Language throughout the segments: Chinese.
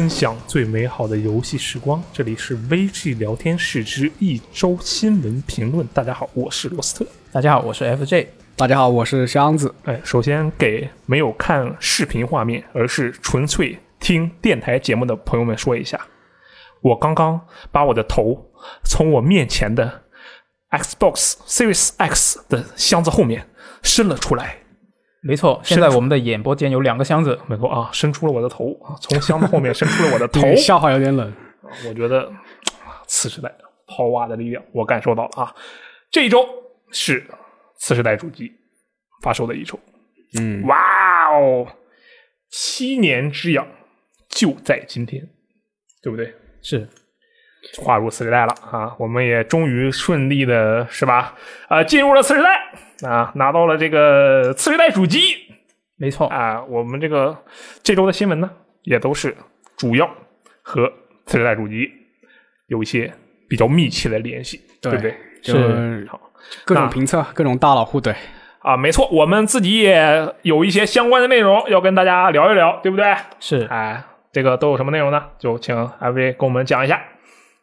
分享最美好的游戏时光。这里是 VG 聊天室之一周新闻评论。大家好，我是罗斯特。大家好，我是 FJ。大家好，我是箱子。哎，首先给没有看视频画面，而是纯粹听电台节目的朋友们说一下，我刚刚把我的头从我面前的 Xbox Series X 的箱子后面伸了出来。没错，现在我们的演播间有两个箱子，没错啊，伸出了我的头啊，从箱子后面伸出了我的头。笑话有点冷，我觉得次时代抛挖的力量，我感受到了啊。这一周是次时代主机发售的一周，嗯，哇哦，七年之痒就在今天，对不对？是划入次时代了啊，我们也终于顺利的是吧？啊，进入了次时代。啊，拿到了这个次时代主机，没错啊。我们这个这周的新闻呢，也都是主要和次时代主机有一些比较密切的联系，对不对？是好，各种评测，各种大佬互怼啊。没错，我们自己也有一些相关的内容要跟大家聊一聊，对不对？是，哎，这个都有什么内容呢？就请艾薇跟我们讲一下。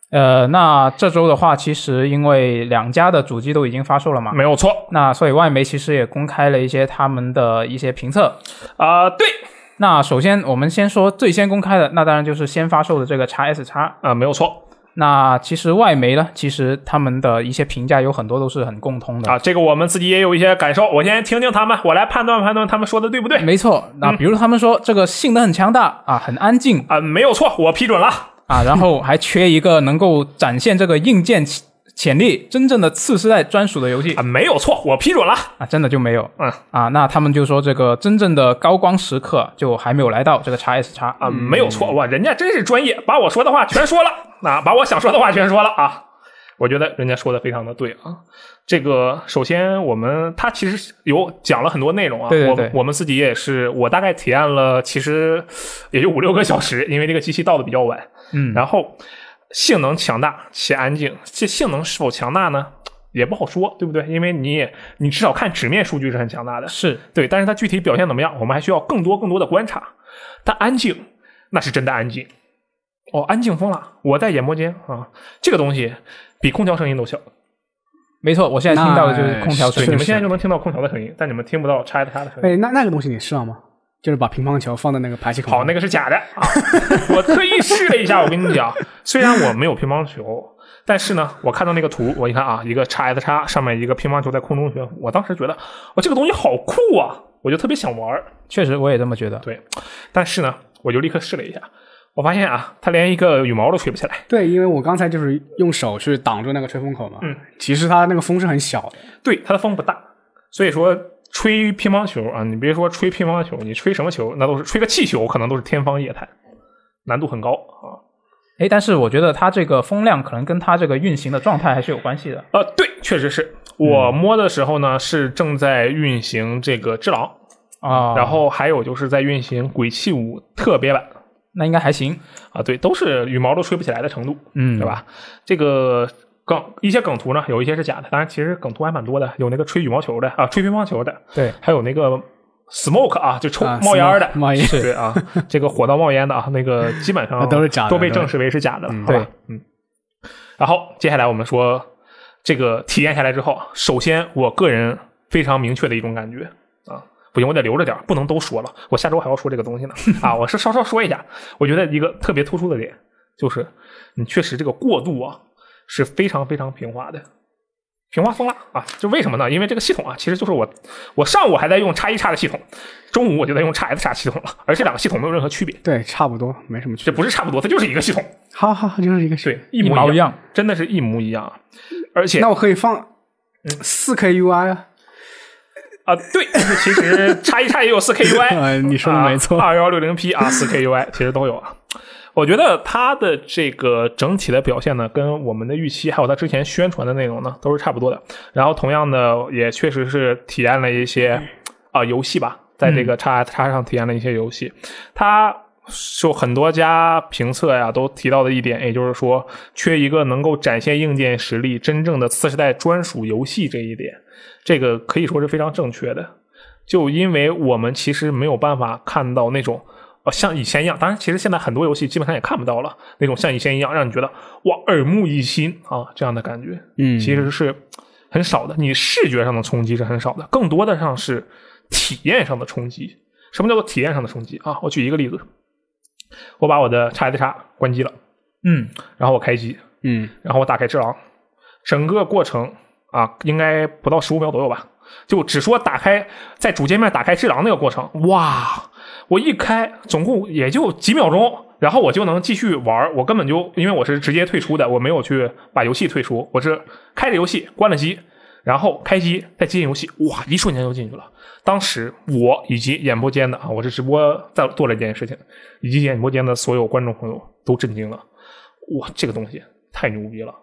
呃，那这周的话，其实因为两家的主机都已经发售了嘛，没有错。那所以外媒其实也公开了一些他们的一些评测。啊，对。那首先我们先说最先公开的，那当然就是先发售的这个 x S x 啊，没有错。那其实外媒呢，其实他们的一些评价有很多都是很共通的啊。这个我们自己也有一些感受，我先听听他们，我来判断判断他们说的对不对。没错。那比如他们说这个性能很强大啊，很安静啊，没有错，我批准了。啊，然后还缺一个能够展现这个硬件潜力、真正的次世代专属的游戏。啊，没有错，我批准了。啊，真的就没有，嗯。啊，那他们就说这个真正的高光时刻就还没有来到，这个叉 S 叉啊，没有错，哇，人家真是专业，把我说的话全说了，啊，把我想说的话全说了啊。我觉得人家说的非常的对啊，这个首先我们它其实有讲了很多内容啊，对对对，我们自己也是，我大概体验了，其实也就五六个小时，因为这个机器到的比较晚，嗯，然后性能强大且安静，这性能是否强大呢？也不好说，对不对？因为你也你至少看纸面数据是很强大的，是对，但是它具体表现怎么样，我们还需要更多更多的观察。但安静，那是真的安静，哦，安静疯了！我在演播间啊，这个东西。比空调声音都小，没错，我现在听到的就是空调声音。你们现在就能听到空调的声音，但你们听不到叉的它的声音。哎，那那个东西你试了吗？就是把乒乓球放在那个排气口。好，那个是假的啊！我特意试了一下，我跟你讲，虽然我没有乒乓球，但是呢，我看到那个图，我一看啊，一个叉 S 叉上面一个乒乓球在空中旋，我当时觉得，我这个东西好酷啊，我就特别想玩。确实，我也这么觉得。对，但是呢，我就立刻试了一下。我发现啊，它连一个羽毛都吹不起来。对，因为我刚才就是用手去挡住那个吹风口嘛。嗯，其实它那个风是很小的。对，它的风不大，所以说吹乒乓球啊，你别说吹乒乓球，你吹什么球，那都是吹个气球，可能都是天方夜谭，难度很高啊。哎，但是我觉得它这个风量可能跟它这个运行的状态还是有关系的。呃，对，确实是我摸的时候呢，是正在运行这个《只狼》啊，然后还有就是在运行《鬼泣五》特别版。那应该还行啊，对，都是羽毛都吹不起来的程度，嗯，对吧？这个梗一些梗图呢，有一些是假的，当然其实梗图还蛮多的，有那个吹羽毛球的啊，吹乒乓球的，对，还有那个 smoke 啊，就抽冒烟的，冒烟，对啊，这个火到冒烟的啊，那个基本上 都是假的，都被证实为是假的，了，好吧，嗯。然后接下来我们说这个体验下来之后，首先我个人非常明确的一种感觉。不行，我得留着点不能都说了。我下周还要说这个东西呢。啊，我是稍稍说一下。我觉得一个特别突出的点就是，你确实这个过渡啊是非常非常平滑的，平滑疯了啊！就为什么呢？因为这个系统啊，其实就是我我上午还在用叉一叉的系统，中午我就在用叉 S 叉系统了，而且两个系统没有任何区别。对，差不多，没什么区别。这不是差不多，它就是一个系统。好好，就是一个对，一模一样，真的是一模一样。而且，那我可以放四 K UI 啊。啊，对，其实叉一叉也有四 K UI，你说的没错，二幺六零 P 啊，四 K UI 其实都有啊。我觉得它的这个整体的表现呢，跟我们的预期，还有它之前宣传的内容呢，都是差不多的。然后同样的，也确实是体验了一些啊游戏吧，在这个叉叉上体验了一些游戏。它就很多家评测呀都提到的一点，也就是说，缺一个能够展现硬件实力、真正的次时代专属游戏这一点。这个可以说是非常正确的，就因为我们其实没有办法看到那种呃，像以前一样。当然，其实现在很多游戏基本上也看不到了那种像以前一样让你觉得哇耳目一新啊这样的感觉。嗯，其实是很少的。你视觉上的冲击是很少的，更多的上是体验上的冲击。什么叫做体验上的冲击啊？我举一个例子，我把我的叉 S 叉关机了，嗯，然后我开机，嗯然后我打开只狼，整个过程啊，应该不到十五秒左右吧。就只说打开在主界面打开只狼那个过程，哇！我一开，总共也就几秒钟，然后我就能继续玩。我根本就因为我是直接退出的，我没有去把游戏退出，我是开着游戏关了机，然后开机再接进游戏，哇！一瞬间就进去了。当时我以及演播间的啊，我是直播在做了这件事情，以及演播间的所有观众朋友都震惊了。哇，这个东西太牛逼了！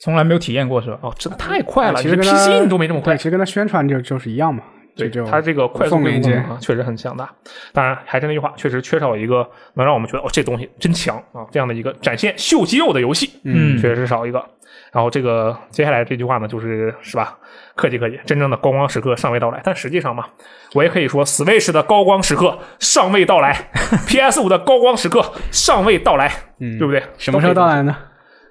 从来没有体验过是吧？哦，真的太快了！其实 PC 你都没这么快对，其。实跟它宣传就就是一样嘛，对就就它这个快速凤链接啊，确实很强大。当然，还是那句话，确实缺少一个能让我们觉得哦，这东西真强啊，这样的一个展现秀肌肉的游戏，嗯确实是少一个。然后这个接下来这句话呢，就是是吧？客气客气，真正的高光时刻尚未到来。但实际上嘛，我也可以说，Switch 的高光时刻尚未到来，PS 五的高光时刻尚未到来，嗯对不对？什么时候到来呢？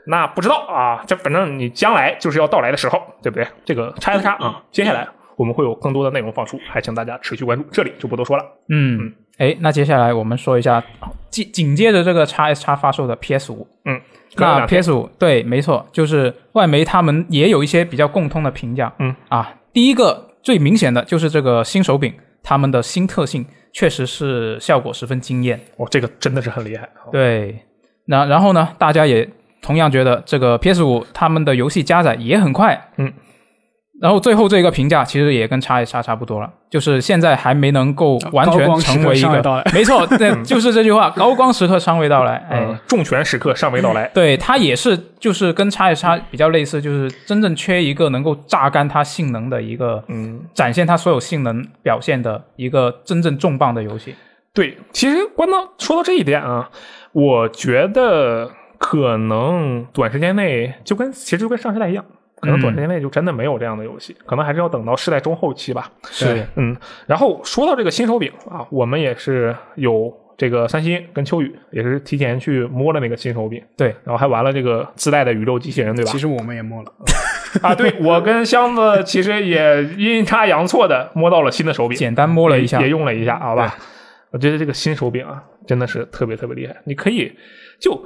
那不知道啊，这反正你将来就是要到来的时候，对不对？这个叉 S 叉啊，接下来我们会有更多的内容放出，还请大家持续关注。这里就不多说了。嗯，哎，那接下来我们说一下紧紧接着这个叉 S 叉发售的 PS 五。嗯，那 PS 五对，没错，就是外媒他们也有一些比较共通的评价。嗯啊，第一个最明显的就是这个新手柄，他们的新特性确实是效果十分惊艳。哦，这个真的是很厉害。啊对，那然后呢，大家也同样觉得这个 PS 五他们的游戏加载也很快。嗯。然后最后这个评价其实也跟叉 S 叉差不多了，就是现在还没能够完全成为一个到来，没错，对，就是这句话，高光时刻尚未到来。哎，嗯，重拳时刻尚未到来。对，它也是就是跟叉 S 叉比较类似，就是真正缺一个能够榨干它性能的一个，嗯，展现它所有性能表现的一个真正重磅的游戏。对，其实关到说到这一点啊，我觉得可能短时间内就跟其实就跟上时代一样，可能短时间内就真的没有这样的游戏，可能还是要等到世代中后期吧。是嗯，然后说到这个新手柄啊，我们也是有这个三星跟秋雨也是提前去摸了那个新手柄，对，然后还玩了这个自带的宇宙机器人，对吧其？实我们也摸了，啊，对我跟箱子其实也阴差阳错的摸到了新的手柄，简单摸了一下也，也用了一下，好吧？我觉得这个新手柄啊，真的是特别特别厉害。你可以就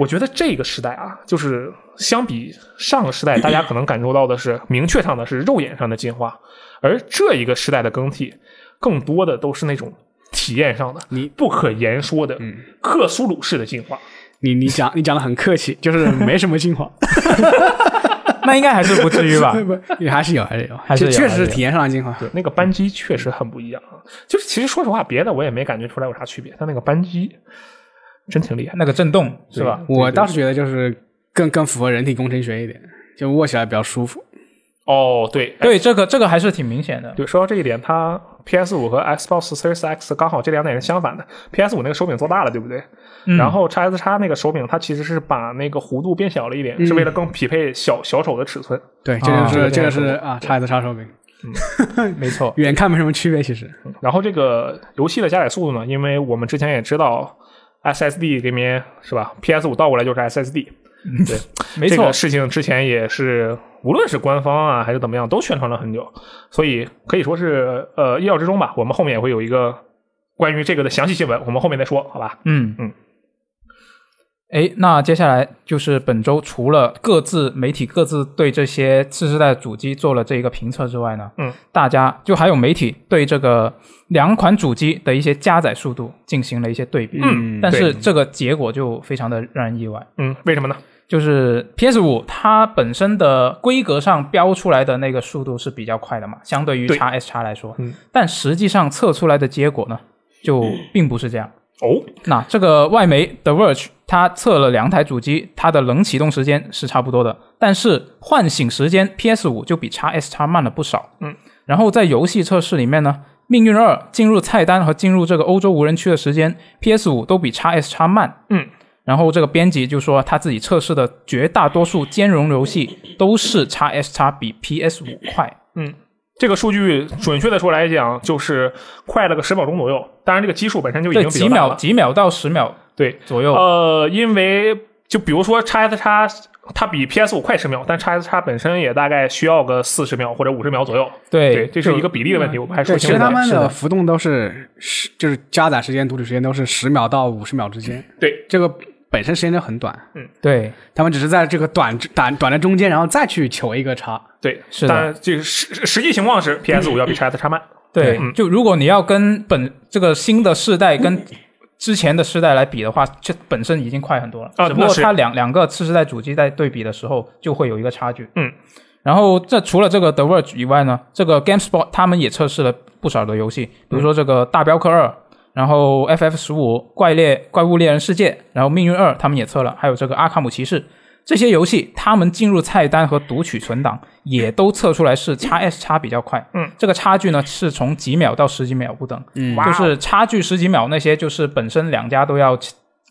我觉得这个时代啊，就是相比上个时代，大家可能感受到的是明确上的是肉眼上的进化，而这一个时代的更替，更多的都是那种体验上的，你不可言说的嗯克苏鲁式的进化。你你讲你讲的很客气，就是没什么进化 那应该还是不至于吧？不，也还是有，还是有，还是确确实是体验上的进化。对，那个扳机确实很不一样啊。就是其实说实话，别的我也没感觉出来有啥区别，但那个扳机真挺厉害。那个震动是吧？我倒是觉得就是更更符合人体工程学一点，就握起来比较舒服。哦，对，对，这个这个还是挺明显的。对，说到这一点，它 PS 五和 Xbox Series X 刚好这两点是相反的。PS 五那个手柄做大了，对不对？嗯然后 x S x 那个手柄，它其实是把那个弧度变小了一点，是为了更匹配小小手的尺寸。对，这啊就是这个是啊，叉 S 叉手柄，没错，远看没什么区别，其实。然后这个游戏的加载速度呢，因为我们之前也知道 SSD 里面是吧？PS 五倒过来就是 SSD，对，没错这个，事情之前也是，无论是官方啊还是怎么样，都宣传了很久，所以可以说是呃意料之中吧。我们后面也会有一个关于这个的详细新闻，我们后面再说，好吧？嗯嗯。哎，那接下来就是本周除了各自媒体各自对这些次世代主机做了这一个评测之外呢，嗯，大家就还有媒体对这个两款主机的一些加载速度进行了一些对比，嗯但是这个结果就非常的让人意外。嗯，为什么呢？就是 PS 五它本身的规格上标出来的那个速度是比较快的嘛，相对于对 x S 叉来说，嗯但实际上测出来的结果呢，就并不是这样。哦，那这个外媒 The Verge 它测了两台主机，它的冷启动时间是差不多的，但是唤醒时间 PS 五就比 x S 叉慢了不少。嗯，然后在游戏测试里面呢，命运二进入菜单和进入这个欧洲无人区的时间，PS 五都比 x S 叉慢。嗯，然后这个编辑就说他自己测试的绝大多数兼容游戏都是 x S 叉比 PS 五快。嗯，这个数据准确的说来讲，就是快了个十秒钟左右。当然，这个基数本身就已经比较几秒。几秒到十秒对，左右。呃，因为就比如说 x S x 它比 PS 五快十秒，但 x S x 本身也大概需要个四十秒或者五十秒左右。对对，这是一个比例的问题，我们还说对，其实清楚了。他们的是的浮动都是十，就是加载时间、读取时间都是十秒到五十秒之间。对，这个本身时间就很短，嗯对，他们只是在这个短短短的中间，然后再去求一个差。对，是的但这个实实际情况是 PS 五要比 x S x 慢。对，嗯就如果你要跟本这个新的世代跟之前的世代来比的话，这本身已经快很多了。啊只不过那它两两个次世代主机在对比的时候，就会有一个差距。嗯，然后这除了这个 The Verge 以外呢，这个 GameSpot 他们也测试了不少的游戏，比如说这个大镖客二。然后 FF 十五、怪猎、怪物猎人世界，然后命运二他们也测了，还有这个阿卡姆骑士这些游戏，他们进入菜单和读取存档也都测出来是 x S 叉比较快。嗯，这个差距呢是从几秒到十几秒不等。嗯就是差距十几秒那些，就是本身两家都要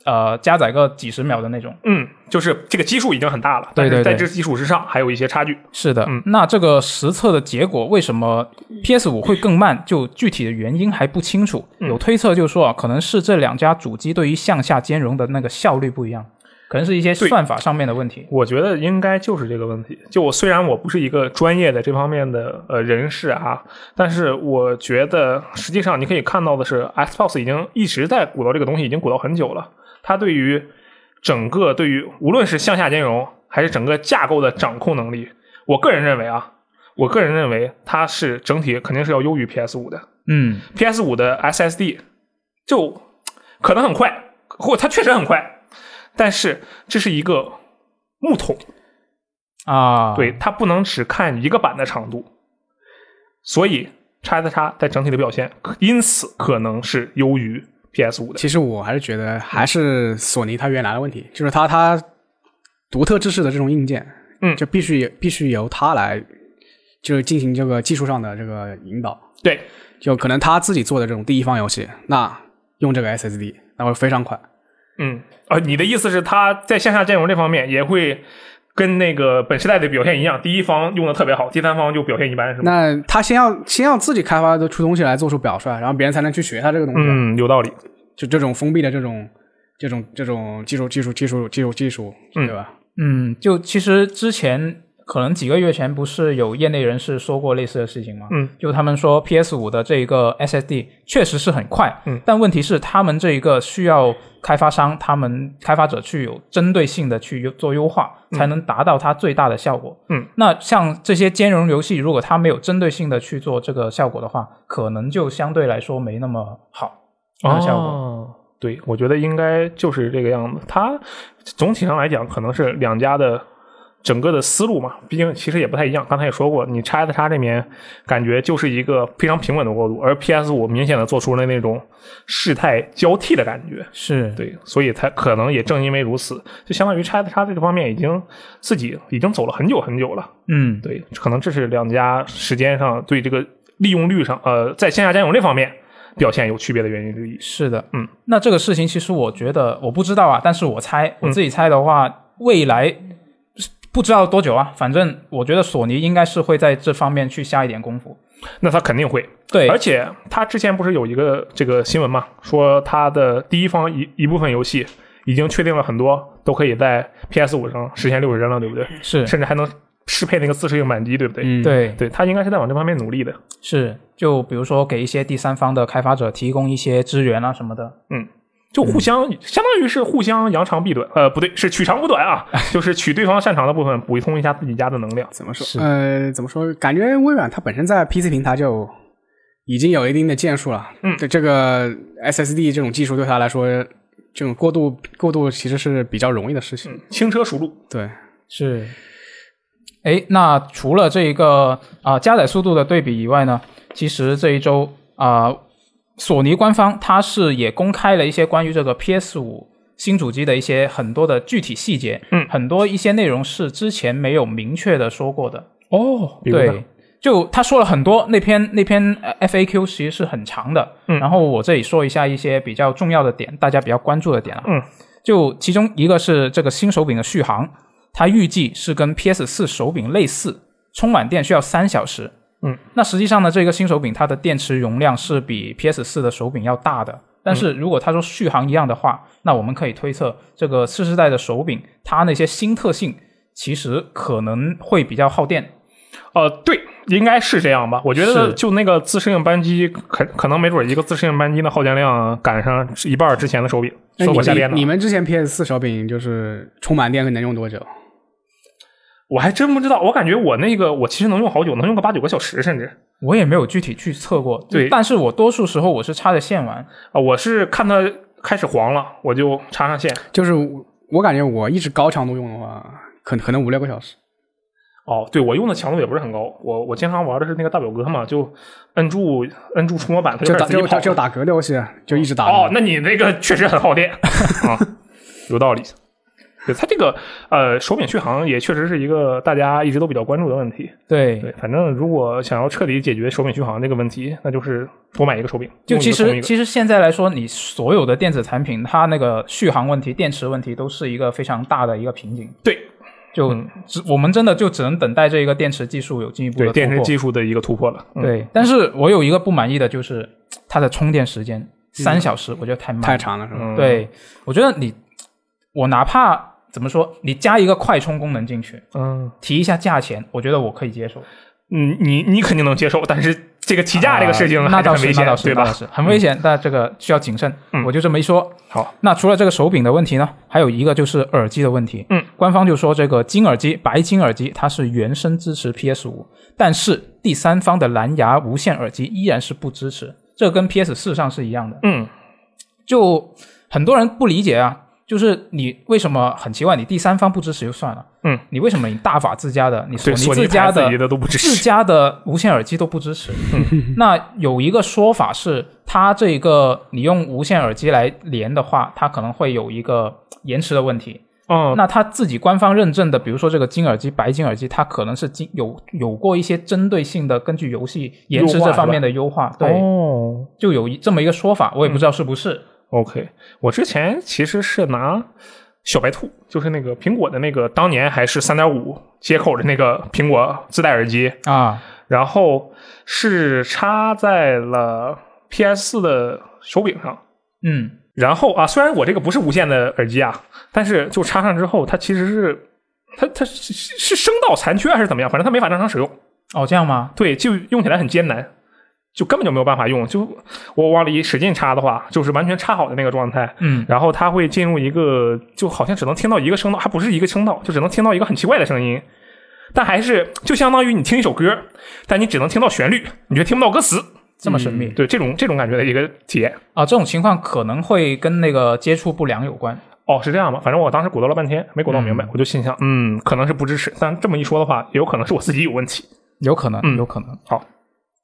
呃加载个几十秒的那种。嗯，就是这个基数已经很大了，对对对在这基础之上还有一些差距。是的，嗯那这个实测的结果为什么 PS 五会更慢？就具体的原因还不清楚。嗯有推测就是说啊，可能是这两家主机对于向下兼容的那个效率不一样，可能是一些算法上面的问题。我觉得应该就是这个问题。就我虽然我不是一个专业的这方面的呃人士啊，但是我觉得实际上你可以看到的是，Xbox 已经一直在鼓捣这个东西，已经鼓捣很久了。它对于整个对于无论是向下兼容还是整个架构的掌控能力，我个人认为啊，我个人认为它是整体肯定是要优于 PS 五的。嗯，PS 五的 SSD 就可能很快，或它确实很快，但是这是一个木桶，啊，对，它不能只看一个板的长度，所以叉 S 叉在整体的表现，因此可能是优于 PS 五的。其实我还是觉得还是索尼它原来的问题，就是它它独特制式的这种硬件，嗯就必须必须由它来，就是进行这个技术上的这个引导。对，就可能他自己做的这种第一方游戏，那用这个 SSD 那会非常快。嗯，呃，你的意思是它在向下兼容这方面也会跟那个本世代的表现一样，第一方用的特别好，第三方就表现一般，是吗？那他先要先要自己开发的出东西来做出表率，然后别人才能去学他这个东西。嗯，有道理。就这种封闭的这种这种这种技术技术技术技术技术，嗯对吧？嗯，就其实之前可能几个月前不是有业内人士说过类似的事情吗？嗯，就他们说 PS 五的这一个 SSD 确实是很快，嗯，但问题是他们这一个需要开发商他们开发者去有针对性的去优做优化，才能达到它最大的效果。嗯，那像这些兼容游戏，如果它没有针对性的去做这个效果的话，可能就相对来说没那么好。哦效果哦，对，我觉得应该就是这个样子。它总体上来讲，可能是两家的整个的思路嘛，毕竟其实也不太一样。刚才也说过，你 x S x 这边感觉就是一个非常平稳的过渡，而 PS 五明显的做出了那种事态交替的感觉。是，对，所以它可能也正因为如此，就相当于 x S x 这个方面已经自己已经走了很久很久了。嗯，对，可能这是两家时间上对这个利用率上，呃，在线下兼容这方面表现有区别的原因之一。是的，嗯，那这个事情其实我觉得我不知道啊，但是我猜嗯我自己猜的话，未来不知道多久啊，反正我觉得索尼应该是会在这方面去下一点功夫。那他肯定会，对，而且他之前不是有一个这个新闻嘛，说他的第一方一一部分游戏已经确定了很多都可以在 PS 五上实现六十帧了，对不对？是，甚至还能适配那个自适应满机，对不对？嗯，对，对他应该是在往这方面努力的。是，就比如说给一些第三方的开发者提供一些资源啊什么的。就互相，相当于是互相扬长避短，呃，不对，是取长补短啊，就是取对方擅长的部分，补充一下自己家的能量。怎么说？呃，怎么说？感觉微软它本身在 PC 平台就已经有一定的建树了。嗯对这个 SSD 这种技术对它来说，这种过渡过渡其实是比较容易的事情。嗯，轻车熟路。对，是，哎，那除了这一个啊、加载速度的对比以外呢，其实这一周啊、索尼官方它是也公开了一些关于这个 PS 五新主机的一些很多的具体细节，嗯很多一些内容是之前没有明确的说过的。哦，对，就他说了很多，那篇那篇呃 FAQ 其实是很长的，嗯然后我这里说一下一些比较重要的点，大家比较关注的点啊，嗯，就其中一个是这个新手柄的续航，它预计是跟 PS 四手柄类似，充满电需要三小时，嗯，那实际上呢，这个新手柄它的电池容量是比 PS 四的手柄要大的。但是如果他说续航一样的话，那我们可以推测，这个次世代的手柄它那些新特性其实可能会比较耗电。呃，对，应该是这样吧？我觉得就那个自适应扳机，可可能没准一个自适应扳机的耗电量赶上一半之前的手柄。那你说我瞎编的你，们之前 PS 四手柄就是充满电能用多久？我还真不知道。我感觉我那个我其实能用好久，能用个八九个小时，甚至我也没有具体去测过，对但是我多数时候我是插着线玩。啊，我是看它开始黄了，我就插上线。就是我我感觉我一直高强度用的话，可可能五六个小时。哦，对我用的强度也不是很高，我我经常玩的是那个大表哥嘛，就摁住摁住触摸板，它就打就就就打格斗游戏，就一直打。哦，那你那个确实很耗电 啊，有道理。对它这个呃手柄续航也确实是一个大家一直都比较关注的问题。对，对，反正如果想要彻底解决手柄续航这个问题，那就是多买一个手柄。就其实其实现在来说，你所有的电子产品，它那个续航问题、电池问题都是一个非常大的一个瓶颈。对就嗯只我们真的就只能等待这一个电池技术有进一步的对电池。技术的一个突破了。嗯、对，但是我有一个不满意的就是它的充电时间三小时，我觉得太慢。太长了是吧？嗯，对，我觉得你我哪怕怎么说，你加一个快充功能进去，嗯提一下价钱，我觉得我可以接受。嗯，你你肯定能接受，但是这个提价这个事情啊那倒是，那倒是，对吧？是很危险，但这个需要谨慎。嗯我就这么一说。好，那除了这个手柄的问题呢，还有一个就是耳机的问题。嗯，官方就说这个金耳机、白金耳机它是原生支持 PS 五，但是第三方的蓝牙无线耳机依然是不支持，这跟 PS 四上是一样的。嗯就很多人不理解啊，就是你为什么很奇怪，你第三方不支持就算了，嗯，你为什么你大法自家的，你索尼尼自家的自。家的无线耳机都不支持。那有一个说法是，它这个你用无线耳机来连的话，它可能会有一个延迟的问题。嗯，那它自己官方认证的，比如说这个金耳机、白金耳机，它可能是经有有过一些针对性的，根据游戏延迟这方面的优化，对，哦就有一这么一个说法，我也不知道是不是。，OK，我之前其实是拿小白兔，就是那个苹果的那个当年还是三点五接口的那个苹果自带耳机，啊，然后是插在了 PS 四的手柄上。嗯，然后啊，虽然我这个不是无线的耳机啊，但是就插上之后，它其实是它它是是是声道残缺还是怎么样？反正它没法正常使用。哦，这样吗？对，就用起来很艰难，就根本就没有办法用。就我往里使劲插的话，就是完全插好的那个状态，嗯，然后它会进入一个就好像只能听到一个声道，还不是一个声道，就只能听到一个很奇怪的声音。但还是就相当于你听一首歌，但你只能听到旋律，你却听不到歌词。这么神秘对这种这种感觉的一个体验。啊，这种情况可能会跟那个接触不良有关。哦，是这样吗？反正我当时鼓捣了半天，没鼓捣明白，我就心想，嗯，可能是不支持。但这么一说的话，也有可能是我自己有问题。有可能，嗯有可能。好，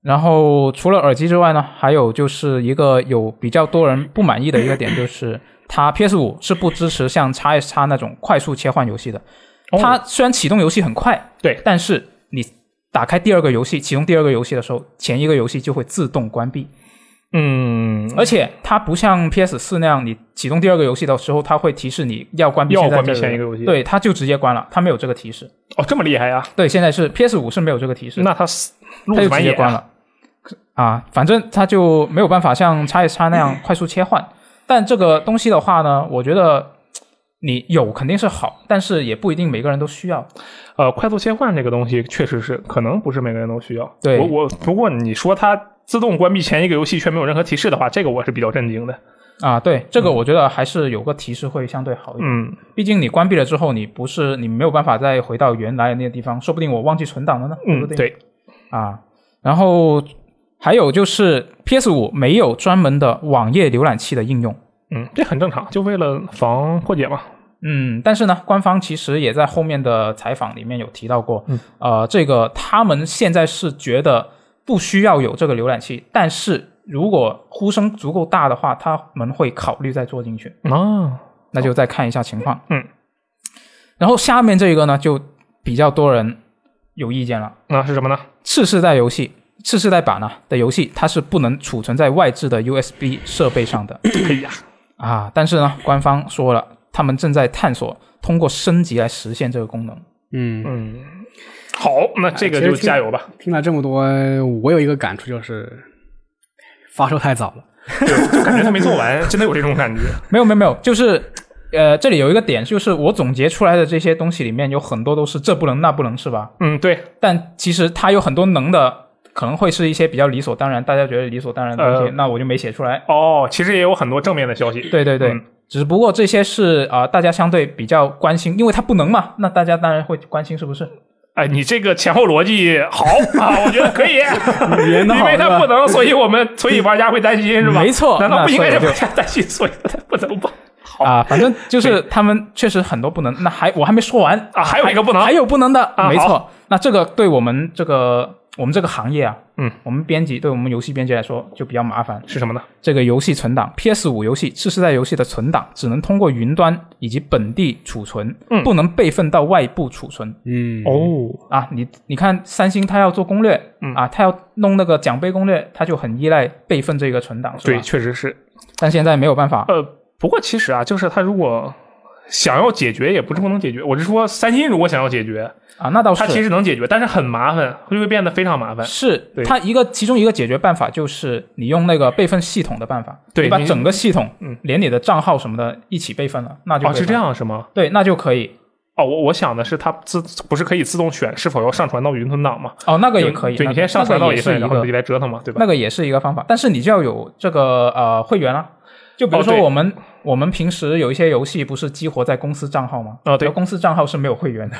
然后除了耳机之外呢，还有就是一个有比较多人不满意的一个点，就是它 PS 五是不支持像 x S x 那种快速切换游戏的。哦它虽然启动游戏很快，对但是你打开第二个游戏，启动第二个游戏的时候，前一个游戏就会自动关闭。嗯，而且它不像 PS 四那样，你启动第二个游戏的时候，它会提示你要关闭要关闭前一个游戏对，它就直接关了，它没有这个提示。哦，这么厉害啊？对，现在是 PS 五是没有这个提示，那它是它就。直接关了。啊，反正它就没有办法像叉 S 叉那样快速切换。但这个东西的话呢，我觉得你有肯定是好，但是也不一定每个人都需要。呃，快速切换这个东西确实是可能不是每个人都需要。对我我不过你说它自动关闭前一个游戏却没有任何提示的话，这个我是比较震惊的。啊，对，这个我觉得还是有个提示会相对好一点。嗯，毕竟你关闭了之后，你不是你没有办法再回到原来的那个地方，说不定我忘记存档了呢，嗯，对？对，啊，然后还有就是 PS 五没有专门的网页浏览器的应用。嗯，这很正常，就为了防破解嘛。嗯，但是呢，官方其实也在后面的采访里面有提到过，嗯呃，这个他们现在是觉得不需要有这个浏览器，但是如果呼声足够大的话，他们会考虑再做进去，啊，那就再看一下情况。嗯，然后下面这个呢，就比较多人有意见了，那是什么呢？次世代游戏。次世代版呢的游戏，它是不能储存在外置的 USB 设备上的 哎呀，啊。但是呢，官方说了，他们正在探索通过升级来实现这个功能。嗯，嗯，好，那这个就加油吧。听了这么多，我有一个感触就是，发售太早了。就感觉他没做完，真的有这种感觉。没有没有没有，就是呃，这里有一个点，就是我总结出来的这些东西里面有很多都是这不能那不能，是吧？嗯，对，但其实它有很多能的，可能会是一些比较理所当然，大家觉得理所当然的东西，呃那我就没写出来。哦，其实也有很多正面的消息。对对对，嗯只不过这些是啊、大家相对比较关心，因为它不能嘛，那大家当然会关心是不是？哎，你这个前后逻辑好啊，我觉得可以。因为它不能，所以我们所以玩家会担心是吧？没错难道不应该那所以是玩家担心，所以它不能吧？好啊，反正就是他们确实很多不能。那还我还没说完啊还有一个不能还有不能的，啊没错。那这个对我们这个我们这个行业啊，嗯，我们编辑对我们游戏编辑来说就比较麻烦。是什么呢？这个游戏存档，PS 五游戏次世代游戏的存档只能通过云端以及本地储存，嗯不能备份到外部储存。嗯，哦，啊，你你看三星它要做攻略，嗯啊，它要弄那个奖杯攻略，它就很依赖备份这个存档，是对，确实是。但现在没有办法，呃，不过其实啊，就是它如果想要解决，也不是不能解决。我是说，三星如果想要解决，啊，那倒是它其实能解决，但是很麻烦，就会变得非常麻烦。是对它一个其中一个解决办法就是你用那个备份系统的办法，你把整个系统，嗯，连你的账号什么的一起备份了，那就哦，是这样是吗？对，那就可以，哦，我我想的是，它自不是可以自动选是否要上传到云存档吗？哦，那个也可以，对那你先上传到一一份，然后个自己来折腾嘛，对吧？那个也是一个方法，但是你就要有这个呃会员啊。就比如说我们、我们平时有一些游戏不是激活在公司账号吗？哦对公司账号是没有会员的，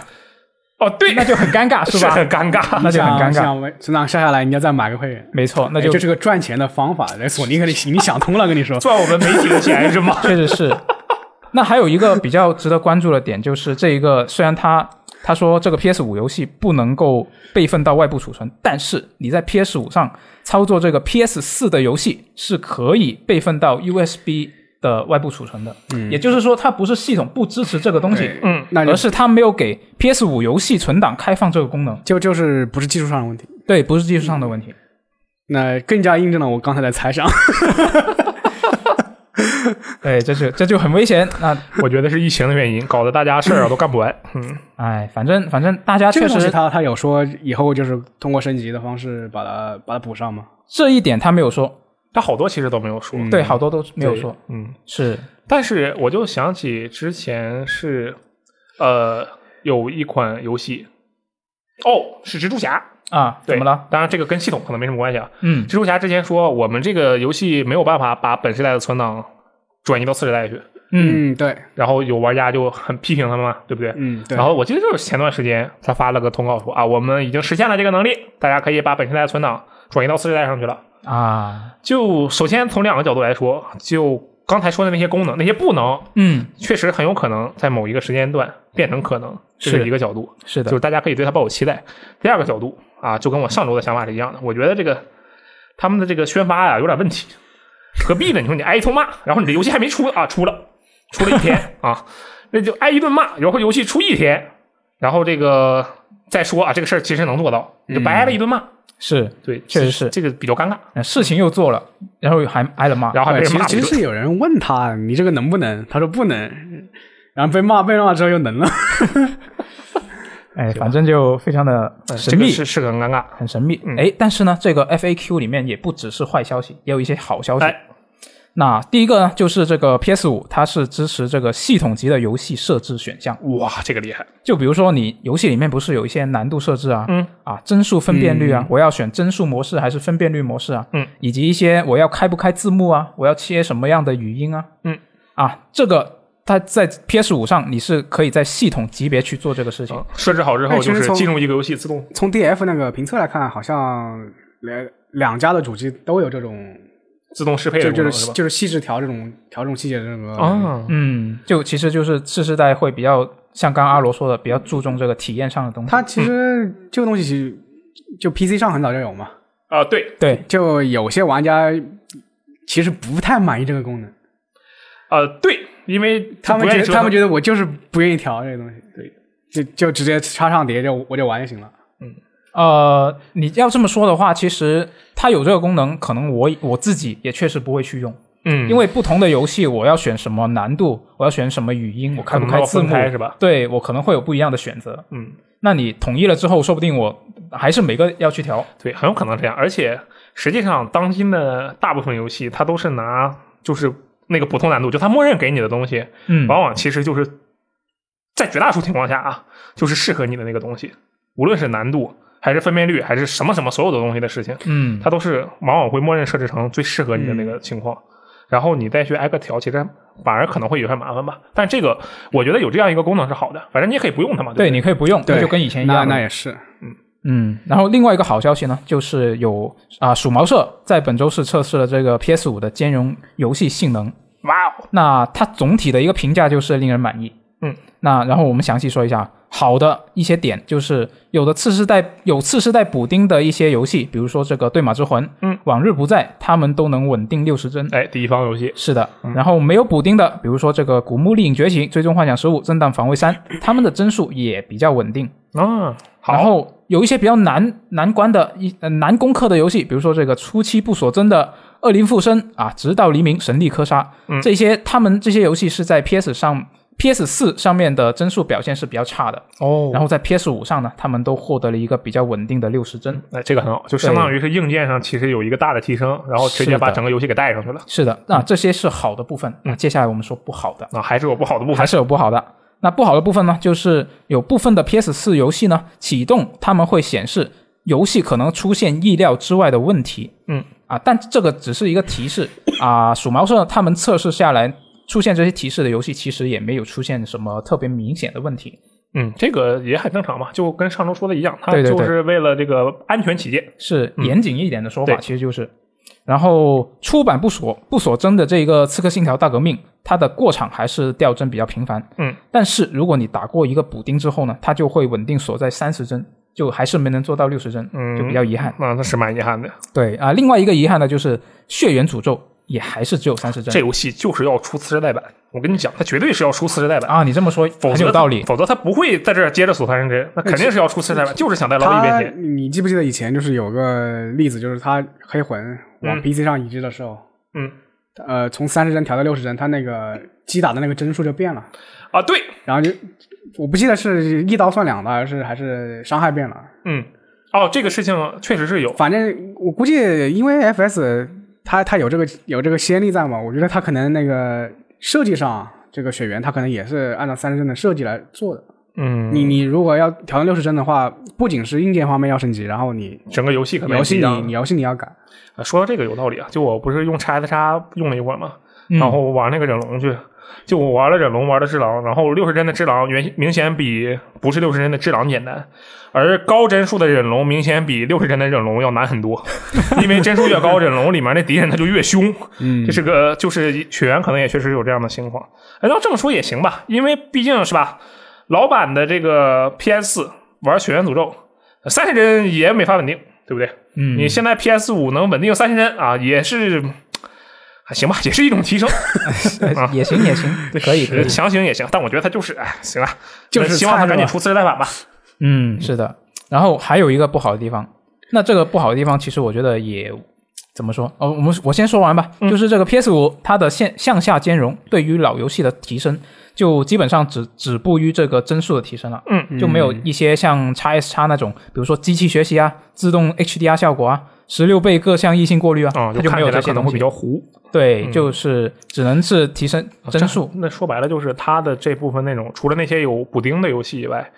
哦，对，那就很尴尬，是吧？很尴尬。那就很尴尬。想存档下下来，你要再买个会员，没错，那就哎这是个赚钱的方法。来，索尼肯定你想通了，跟你说。赚我们媒体的钱是吗？确实是。那还有一个比较值得关注的点，就是这一个虽然它他说这个 PS 五游戏不能够备份到外部储存，但是你在 PS 五上操作这个 PS 四的游戏是可以备份到 USB 的外部储存的。嗯，也就是说，它不是系统不支持这个东西，嗯，那而是它没有给 PS 五游戏存档开放这个功能。就就是不是技术上的问题，对，不是技术上的问题。那更加印证了我刚才的猜想。对，这就这就很危险。那 我觉得是疫情的原因，搞得大家事儿啊都干不完。嗯，哎，反正反正大家确实他他有说以后就是通过升级的方式把它把它补上吗？这一点他没有说，他好多其实都没有说。嗯对，好多都没有说。嗯，是但是我就想起之前是，呃，有一款游戏，哦，是蜘蛛侠。啊，怎么了？？当然，这个跟系统可能没什么关系啊。嗯蜘蛛侠之前说，我们这个游戏没有办法把本世代的存档转移到次世代去，嗯嗯，对，然后有玩家就很批评他们嘛，对不对？嗯对。然后我记得就是前段时间他发了个通告说啊，我们已经实现了这个能力，大家可以把本世代的存档转移到次世代上去了。啊，就首先从两个角度来说，就刚才说的那些功能，那些不能，嗯，确实很有可能在某一个时间段变成可能，这是是一个角度，是的就是，大家可以对他抱有期待。第二个角度啊，就跟我上周的想法是一样的，我觉得这个他们的这个宣发呀有点问题，何必呢？你说你挨一通骂，然后你的游戏还没出啊，出了，出了一天啊，那就挨一顿骂，然后游戏出一天，然后这个再说啊，这个事儿其实能做到，你就白挨了一顿骂。是，对，确实是这个比较尴尬。呃事情又做了，然后还挨了骂。然后还其实。其实是有人问他你这个能不能，他说不能，然后被骂被骂之后又能了。哎，反正就非常的呃神秘，这个是是个很尴尬。很神秘嗯。哎，但是呢，这个 FAQ 里面也不只是坏消息，也有一些好消息。哎那第一个呢，就是这个 PS 五，它是支持这个系统级的游戏设置选项。哇，这个厉害！就比如说你游戏里面不是有一些难度设置啊，嗯啊帧数分辨率啊，嗯我要选帧数模式还是分辨率模式啊，嗯，以及一些我要开不开字幕啊，我要切什么样的语音啊，嗯，啊，这个它在 PS 五上你是可以在系统级别去做这个事情。嗯设置好之后，就是进入一个游戏自动从 DF 那个评测来看，好像两两家的主机都有这种，自动适配就？就是就是细致调这种调这种细节的这个。啊，嗯，就其实就是次世代会比较像刚刚阿罗说的，比较注重这个体验上的东西。它其实这个东西其实就 PC 上很早就有嘛，啊，对，对，就有些玩家其实不太满意这个功能，呃，对，因为他们觉得他们觉觉得我就是不愿意调这个东西，对，就就直接插上碟就我就玩就行了。嗯呃，你要这么说的话，其实它有这个功能，可能我我自己也确实不会去用。嗯，因为不同的游戏，我要选什么难度，我要选什么语音，我开不开字幕，开是吧？对我可能会有不一样的选择。嗯，那你统一了之后，说不定我还是每个要去调。对，很有可能这样。而且实际上，当今的大部分游戏，它都是拿就是那个普通难度，就它默认给你的东西，嗯，往往其实就是在绝大多数情况下啊，就是适合你的那个东西，无论是难度还是分辨率还是什么什么所有的东西的事情，嗯，它都是往往会默认设置成最适合你的那个情况。然后你再去挨个调，其实反而可能会有些麻烦吧。但这个我觉得有这样一个功能是好的，反正你也可以不用它嘛。对，不你可以不用，对那就跟以前一样了。那也是，嗯，然后另外一个好消息呢，就是有啊，鼠毛社在本周是测试了这个 PS 五的兼容游戏性能。哇哦，那它总体的一个评价就是令人满意。嗯，那然后我们详细说一下好的一些点，就是有的次世代有次世代补丁的一些游戏，比如说这个《对马之魂》、嗯，往日不在，他们都能稳定六十帧。哎，第一方游戏，是的，然后没有补丁的，比如说这个《古墓丽影觉醒》《最终幻想十五》《震荡防卫三》，他们的帧数也比较稳定。啊，好，然后有一些比较难难关的一呃难攻克的游戏，比如说这个初期不锁帧的《恶灵附身》啊，《直到黎明》《神力科杀》嗯这些，他们这些游戏是在 PS 上。PS 四上面的帧数表现是比较差的，哦然后在 PS 五上呢，他们都获得了一个比较稳定的六十帧。哎，这个很好，就相当于是硬件上其实有一个大的提升，然后直接把整个游戏给带上去了。是的，那这些是好的部分。那嗯接下来我们说不好的。啊，还是有不好的部分还。是有不好的。那不好的部分呢，就是有部分的 PS 四游戏呢启动，他们会显示游戏可能出现意料之外的问题。嗯啊，但这个只是一个提示啊。鼠毛社他们测试下来出现这些提示的游戏，其实也没有出现什么特别明显的问题。嗯，这个也很正常嘛，就跟上周说的一样，它就是为了这个安全起见。是严谨一点的说法，对其实就是。然后出版不锁不锁帧的这个《刺客信条：大革命》，它的过场还是掉帧比较频繁。嗯，但是如果你打过一个补丁之后呢，它就会稳定锁在三十帧，就还是没能做到六十帧，嗯，就比较遗憾。啊，那是蛮遗憾的。对啊，另外一个遗憾呢，就是《血缘诅咒》也还是只有三十帧。这游戏就是要出次世代版，我跟你讲，它绝对是要出次世代版，啊，你这么说否则很有道理。否则它不会在这儿接着锁三十帧，那肯定是要出次世代版，就是想再捞一他遍钱。你记不记得以前就是有个例子，就是它黑魂往嗯 PC 上移植的时候，嗯，呃，从三十帧调到六十帧，它那个击打的那个帧数就变了，啊，对，然后就我不记得是一刀算两刀，还是还是伤害变了，嗯，哦，这个事情确实是有，反正我估计因为 FS 它它有这个有这个先例在嘛，我觉得它可能那个设计上这个血缘它可能也是按照三十帧的设计来做的。嗯，你你如果要调成六十帧的话，不仅是硬件方面要升级，然后你整个游戏可能游戏你你游戏你要改，啊说到这个有道理啊，就我不是用叉 S 叉用了一会儿嘛，嗯。然后玩那个忍龙去，就我玩了忍龙，玩的只狼，然后六十帧的只狼原明显比不是六十帧的只狼简单，而高帧数的忍龙明显比六十帧的忍龙要难很多，因为帧数越高，忍龙里面那敌人他就越凶，嗯。这是个就是血缘可能也确实有这样的情况。哎，要这么说也行吧，因为毕竟是吧，老版的这个 PS 四玩血缘诅咒，三十帧也没法稳定，对不对？嗯，你现在 PS 五能稳定三十帧啊，也是还行吧，也是一种提升，啊也行也行，可以可以。强行也行。但我觉得它就是，哎，行了，就是希望它赶紧出次世代版吧。嗯，是的。然后还有一个不好的地方，那这个不好的地方，其实我觉得也怎么说？哦，我们我先说完吧。嗯就是这个 PS 五它的线向下兼容，对于老游戏的提升，就基本上止止步于这个帧数的提升了。嗯，就没有一些像 x S x 那种，比如说机器学习啊、自动 HDR 效果啊、十六倍各项异性过滤啊，啊，它就没有看起来可能会比这些东西。较糊。对，嗯就是只能是提升帧数。那说白了就是它的这部分内容，除了那些有补丁的游戏以外，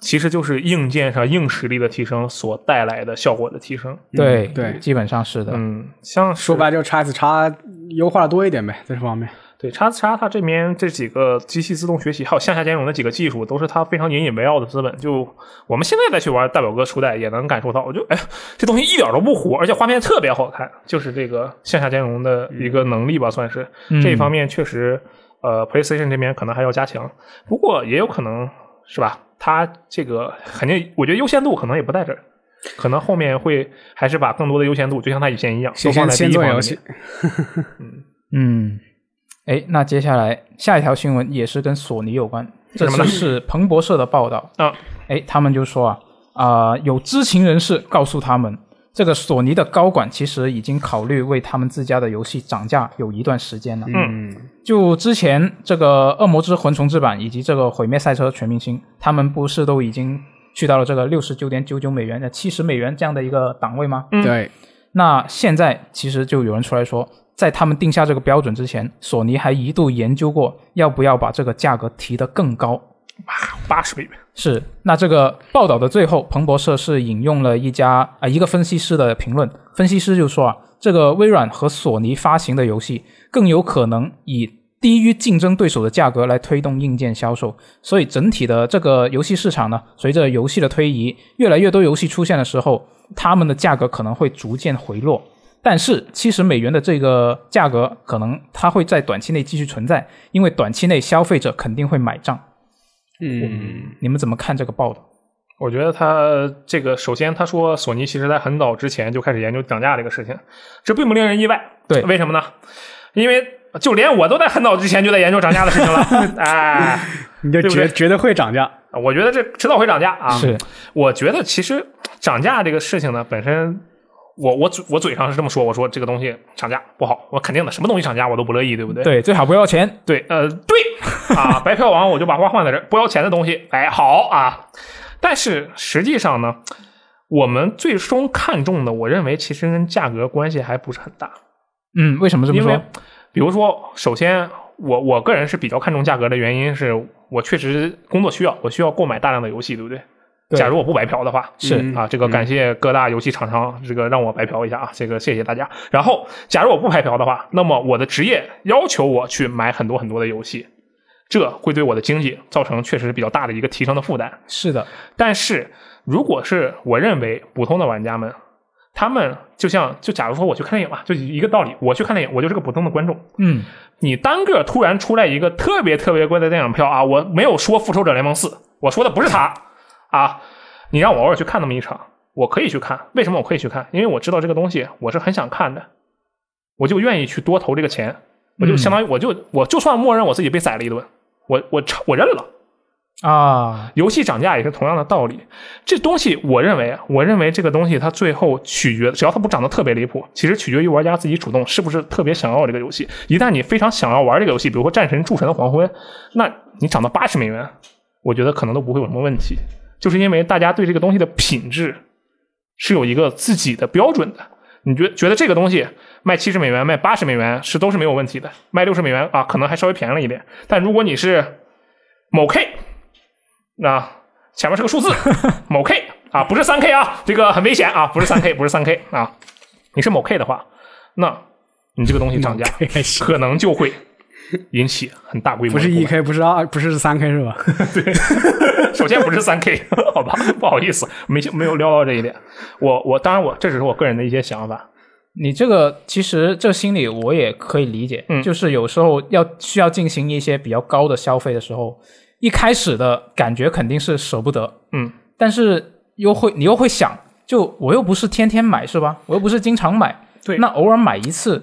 其实就是硬件上硬实力的提升所带来的效果的提升。对对基本上是的。嗯，像说白了就 x S 叉优化的多一点呗，在这方面。对叉叉它这边这几个机器自动学习，还有向下兼容的几个技术，都是它非常引以为傲的资本。就我们现在再去玩大表哥初代，也能感受到，就哎，这东西一点都不糊，而且画面特别好看，就是这个向下兼容的一个能力吧，算是、嗯这一方面确实，呃，PlayStation 这边可能还要加强，不过也有可能是吧？它这个肯定，我觉得优先度可能也不在这儿。可能后面会还是把更多的优先度，就像它以前一样，都先放在第一方面做游戏。，嗯，哎，那接下来下一条新闻也是跟索尼有关，这次是彭博社的报道啊。哎，他们就说啊啊、有知情人士告诉他们，这个索尼的高管其实已经考虑为他们自家的游戏涨价有一段时间了。嗯，就之前这个《恶魔之魂重置版》以及这个《毁灭赛车全明星》，他们不是都已经去到了这个六十九点九九美元、的七十美元这样的一个档位吗？嗯对，那现在其实就有人出来说，在他们定下这个标准之前，索尼还一度研究过要不要把这个价格提得更高。哇八十美元，是，那这个报道的最后，彭博社是引用了一家啊、一个分析师的评论，分析师就说啊，这个微软和索尼发行的游戏更有可能以低于竞争对手的价格来推动硬件销售，所以整体的这个游戏市场呢，随着游戏的推移，越来越多游戏出现的时候，他们的价格可能会逐渐回落。但是七十美元的这个价格，可能它会在短期内继续存在，因为短期内消费者肯定会买账。嗯，你们怎么看这个报道？我觉得他这个首先他说索尼其实在很早之前就开始研究涨价这个事情，这并不令人意外。对为什么呢？因为就连我都在很早之前就在研究涨价的事情了。哎，你就对不对绝绝对会涨价。我觉得这迟早会涨价啊。是，我觉得其实涨价这个事情呢，本身我我嘴我嘴上是这么说，我说这个东西涨价不好，我肯定的，什么东西涨价我都不乐意，对不对？对，最好不要钱。对，呃，对啊，白嫖王我就把话换在这儿，不要钱的东西，哎，好啊。但是实际上呢，我们最终看重的，我认为其实跟价格关系还不是很大，嗯，为什么这么因为说？比如说，首先我我个人是比较看重价格的原因是我确实工作需要，我需要购买大量的游戏，对不对？对假如我不白嫖的话，是嗯啊，这个感谢各大游戏厂商，这个让我白嫖一下啊，这个谢谢大家。然后，假如我不白嫖的话，那么我的职业要求我去买很多很多的游戏，这会对我的经济造成确实是比较大的一个提升的负担。是的，但是如果是我认为普通的玩家们，他们就像就假如说我去看电影吧，就一个道理，我去看电影，我就是个普通的观众。嗯，你单个突然出来一个特别特别贵的电影票啊，我没有说《复仇者联盟四》，我说的不是它啊。你让我偶尔去看那么一场，我可以去看。为什么我可以去看？因为我知道这个东西我是很想看的，我就愿意去多投这个钱。我就相当于我就我就算默认我自己被宰了一顿，我我承我认了。啊，游戏涨价也是同样的道理。这东西，我认为，我认为这个东西它最后取决，只要它不涨得特别离谱，其实取决于玩家自己主动是不是特别想要这个游戏。一旦你非常想要玩这个游戏，比如说《战神：诸神的黄昏》，那你涨到八十美元，我觉得可能都不会有什么问题，就是因为大家对这个东西的品质是有一个自己的标准的。你觉觉得这个东西卖七十美元、卖八十美元是都是没有问题的，卖六十美元啊，可能还稍微便宜了一点。但如果你是某 K，那、前面是个数字，某 K 啊，不是三 K 啊，这个很危险啊，不是三 K，不是三 K 啊，你是某 K 的话，那你这个东西涨价可能就会引起很大规模不是一 K，不是二，不是三 K 是吧？对 首先不是三 K，好吧，不好意思，没没有料到这一点。我我当然我这只是我个人的一些想法。你这个其实这心理我也可以理解，嗯就是有时候要需要进行一些比较高的消费的时候，一开始的感觉肯定是舍不得，嗯，但是又会你又会想，就我又不是天天买是吧？我又不是经常买，对那偶尔买一次，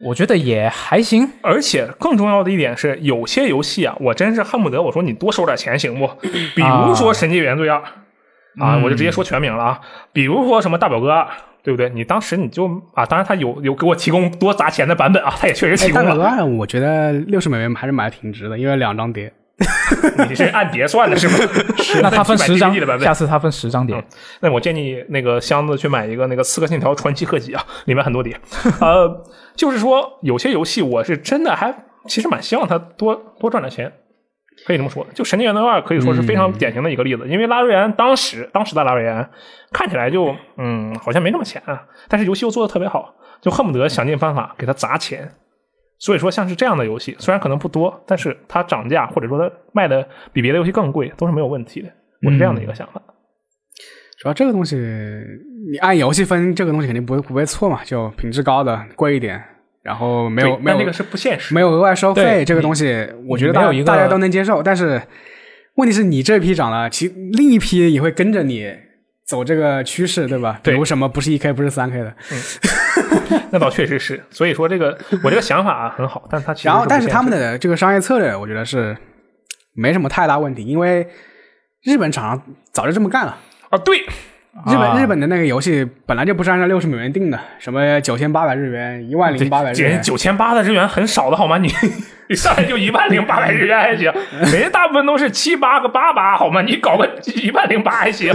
我觉得也还行。而且更重要的一点是，有些游戏啊，我真是恨不得我说你多收点钱行不？比如说《神界原罪二》啊，嗯我就直接说全名了啊。比如说什么《大表哥二》，对不对？你当时你就啊，当然他有有给我提供多砸钱的版本啊，他也确实哎，提供了。大表哥二，我觉得六十美元还是买的挺值的，因为两张碟。你是按碟算的是吗？那他分十张下。次他分十张碟。那我建议那个箱子去买一个那个《刺客信条：传奇合集》啊，里面很多碟。呃，就是说有些游戏我是真的还其实蛮希望它多多赚点钱，可以这么说。就《神经元的二》可以说是非常典型的一个例子，因为拉瑞安当时当时的拉瑞安看起来就嗯好像没那么钱啊，但是游戏又做的特别好，就恨不得想尽办法给他砸钱。所以说，像是这样的游戏，虽然可能不多，但是它涨价或者说它卖的比别的游戏更贵，都是没有问题的。我是这样的一个想法。主要这个东西，你按游戏分，这个东西肯定不会不会错嘛，就品质高的贵一点，然后没有没有那个是不现实。没有额外收费，这个东西我觉得大家都能接受。但是问题是你这批涨了，其另一批也会跟着你走这个趋势，对吧？对比如什么不是一 K 不是三 K 的，那倒确实是，所以说这个我这个想法啊很好，但它其实然后但是他们的这个商业策略，我觉得是没什么太大问题，因为日本厂商早就这么干了。啊，对日本、啊日本的那个游戏本来就不是按照六十美元定的，什么九千八百日元、一万零八百日这元，九千八的日元很少的好吗？你你上来就一万零八百日元还行，人家大部分都是七八个八八好吗？你搞个一万零八还行。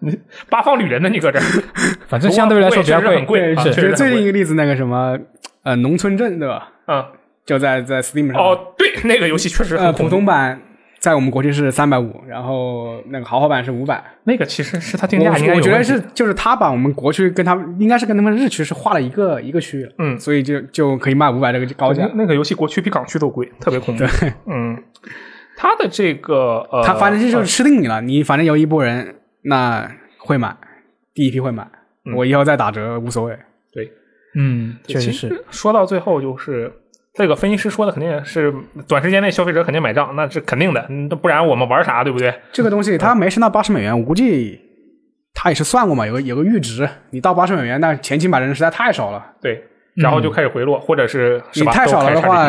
你 八方旅人呢？你搁这儿，反正相对来说比较不过确实很贵啊是就是最近一个例子，那个什么呃农村镇对吧？嗯，就在在 Steam 上，哦，对，那个游戏确实呃很普通版在我们国区是三百五，然后那个豪华版是五百。那个其实是它定我价应该我觉得是就是他把我们国区跟他们应该是跟他们日区是划了一个一个区域，嗯所以就就可以卖五百这个高价那。个游戏国区比港区都贵，特别恐怖。对嗯，它的这个呃，他反正就是吃定你了，你反正有一波人那会买，第一批会买，嗯我以后再打折无所谓。对，嗯，确实是。说到最后，就是这个分析师说的，肯定是短时间内消费者肯定买账，那是肯定的，嗯不然我们玩啥，对不对？这个东西它没升到八十美元，我估计他也是算过嘛，有个有个阈值，你到八十美元，那前期买的人实在太少了，对，然后就开始回落，或者是是你？太少了的话，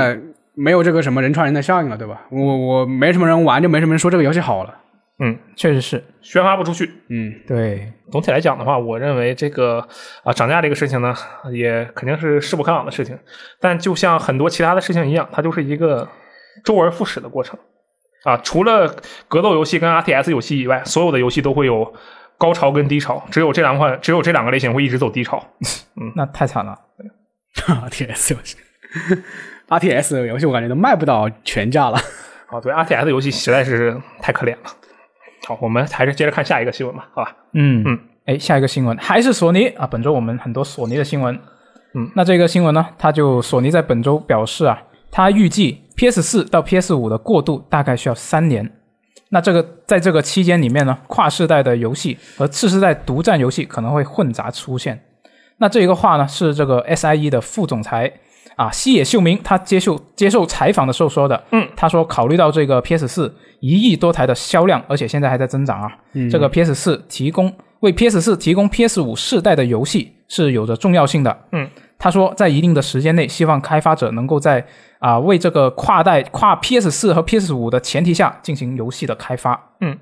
没有这个什么人传人的效应了，对吧？我我没什么人玩，就没什么人说这个游戏好了。嗯，确实是，宣发不出去。嗯，对，总体来讲的话，我认为这个啊涨价这个事情呢，也肯定是势不可挡的事情。但就像很多其他的事情一样，它就是一个周而复始的过程啊。除了格斗游戏跟 RTS 游戏以外，所有的游戏都会有高潮跟低潮，只有这两款，只有这两个类型会一直走低潮。嗯 那太惨了。RTS 游戏，RTS 的游戏我感觉都卖不到全价了。啊，对 RTS 游戏实在是太可怜了。好，我们还是接着看下一个新闻吧，好吧？嗯嗯，哎，下一个新闻还是索尼啊。本周我们很多索尼的新闻。嗯，那这个新闻呢，它就索尼在本周表示啊，它预计 PS 四到 PS 五的过渡大概需要三年。那这个在这个期间里面呢，跨世代的游戏和次世代独占游戏可能会混杂出现。那这一个话呢，是这个 SIE 的副总裁啊西野秀明他接受接受采访的时候说的。嗯，他说考虑到这个 PS 四一亿多台的销量，而且现在还在增长啊，嗯这个 PS 四提供为 PS 四提供 PS 五世代的游戏是有着重要性的。嗯，他说在一定的时间内，希望开发者能够在啊、为这个跨代跨 PS 四和 PS 五的前提下进行游戏的开发。嗯。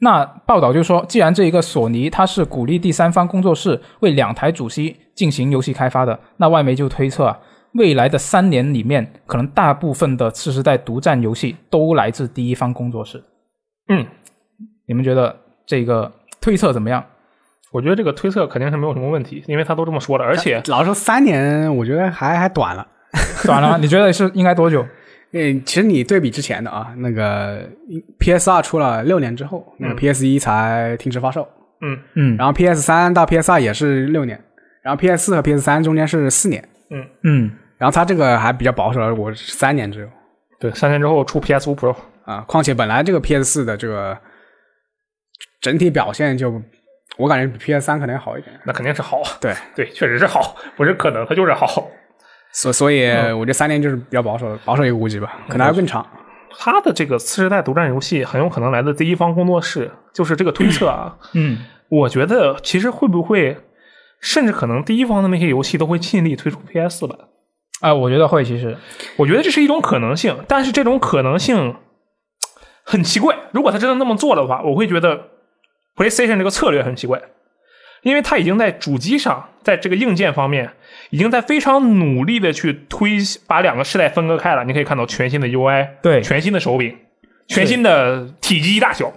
那报道就说，既然这一个索尼它是鼓励第三方工作室为两台主机进行游戏开发的，那外媒就推测啊，未来的三年里面，可能大部分的次世代独占游戏都来自第一方工作室。嗯，你们觉得这个推测怎么样？我觉得这个推测肯定是没有什么问题，因为他都这么说了，而且老实说三年，我觉得还还短了。短了吗？你觉得是应该多久？嗯，其实你对比之前的啊，那个 PS 二出了六年之后，那个嗯 PS 一才停止发售，嗯嗯然后 PS 三到 PS 二也是六年，然后 PS 四和 PS 三中间是四年，嗯嗯，然后它这个还比较保守了，我三年之后对，三年之后出 PS 五 Pro，啊。况且本来这个 PS 四的这个整体表现就，我感觉比 PS 三可能要好一点。那肯定是好，对，对，确实是好，不是可能，它就是好。所所以我这三年就是比较保守保守一个估计吧，可能还要更长。它的这个次世代独占游戏很有可能来自第一方工作室，就是这个推测啊。嗯，我觉得其实会不会，甚至可能第一方的那些游戏都会尽力推出 PS 版。啊、我觉得会，其实，我觉得这是一种可能性，但是这种可能性很奇怪。如果他真的那么做的话，我会觉得 PlayStation 这个策略很奇怪，因为他已经在主机上，在这个硬件方面，已经在非常努力的去推把两个世代分割开了。你可以看到全新的 UI，对全新的手柄，全新的体积大小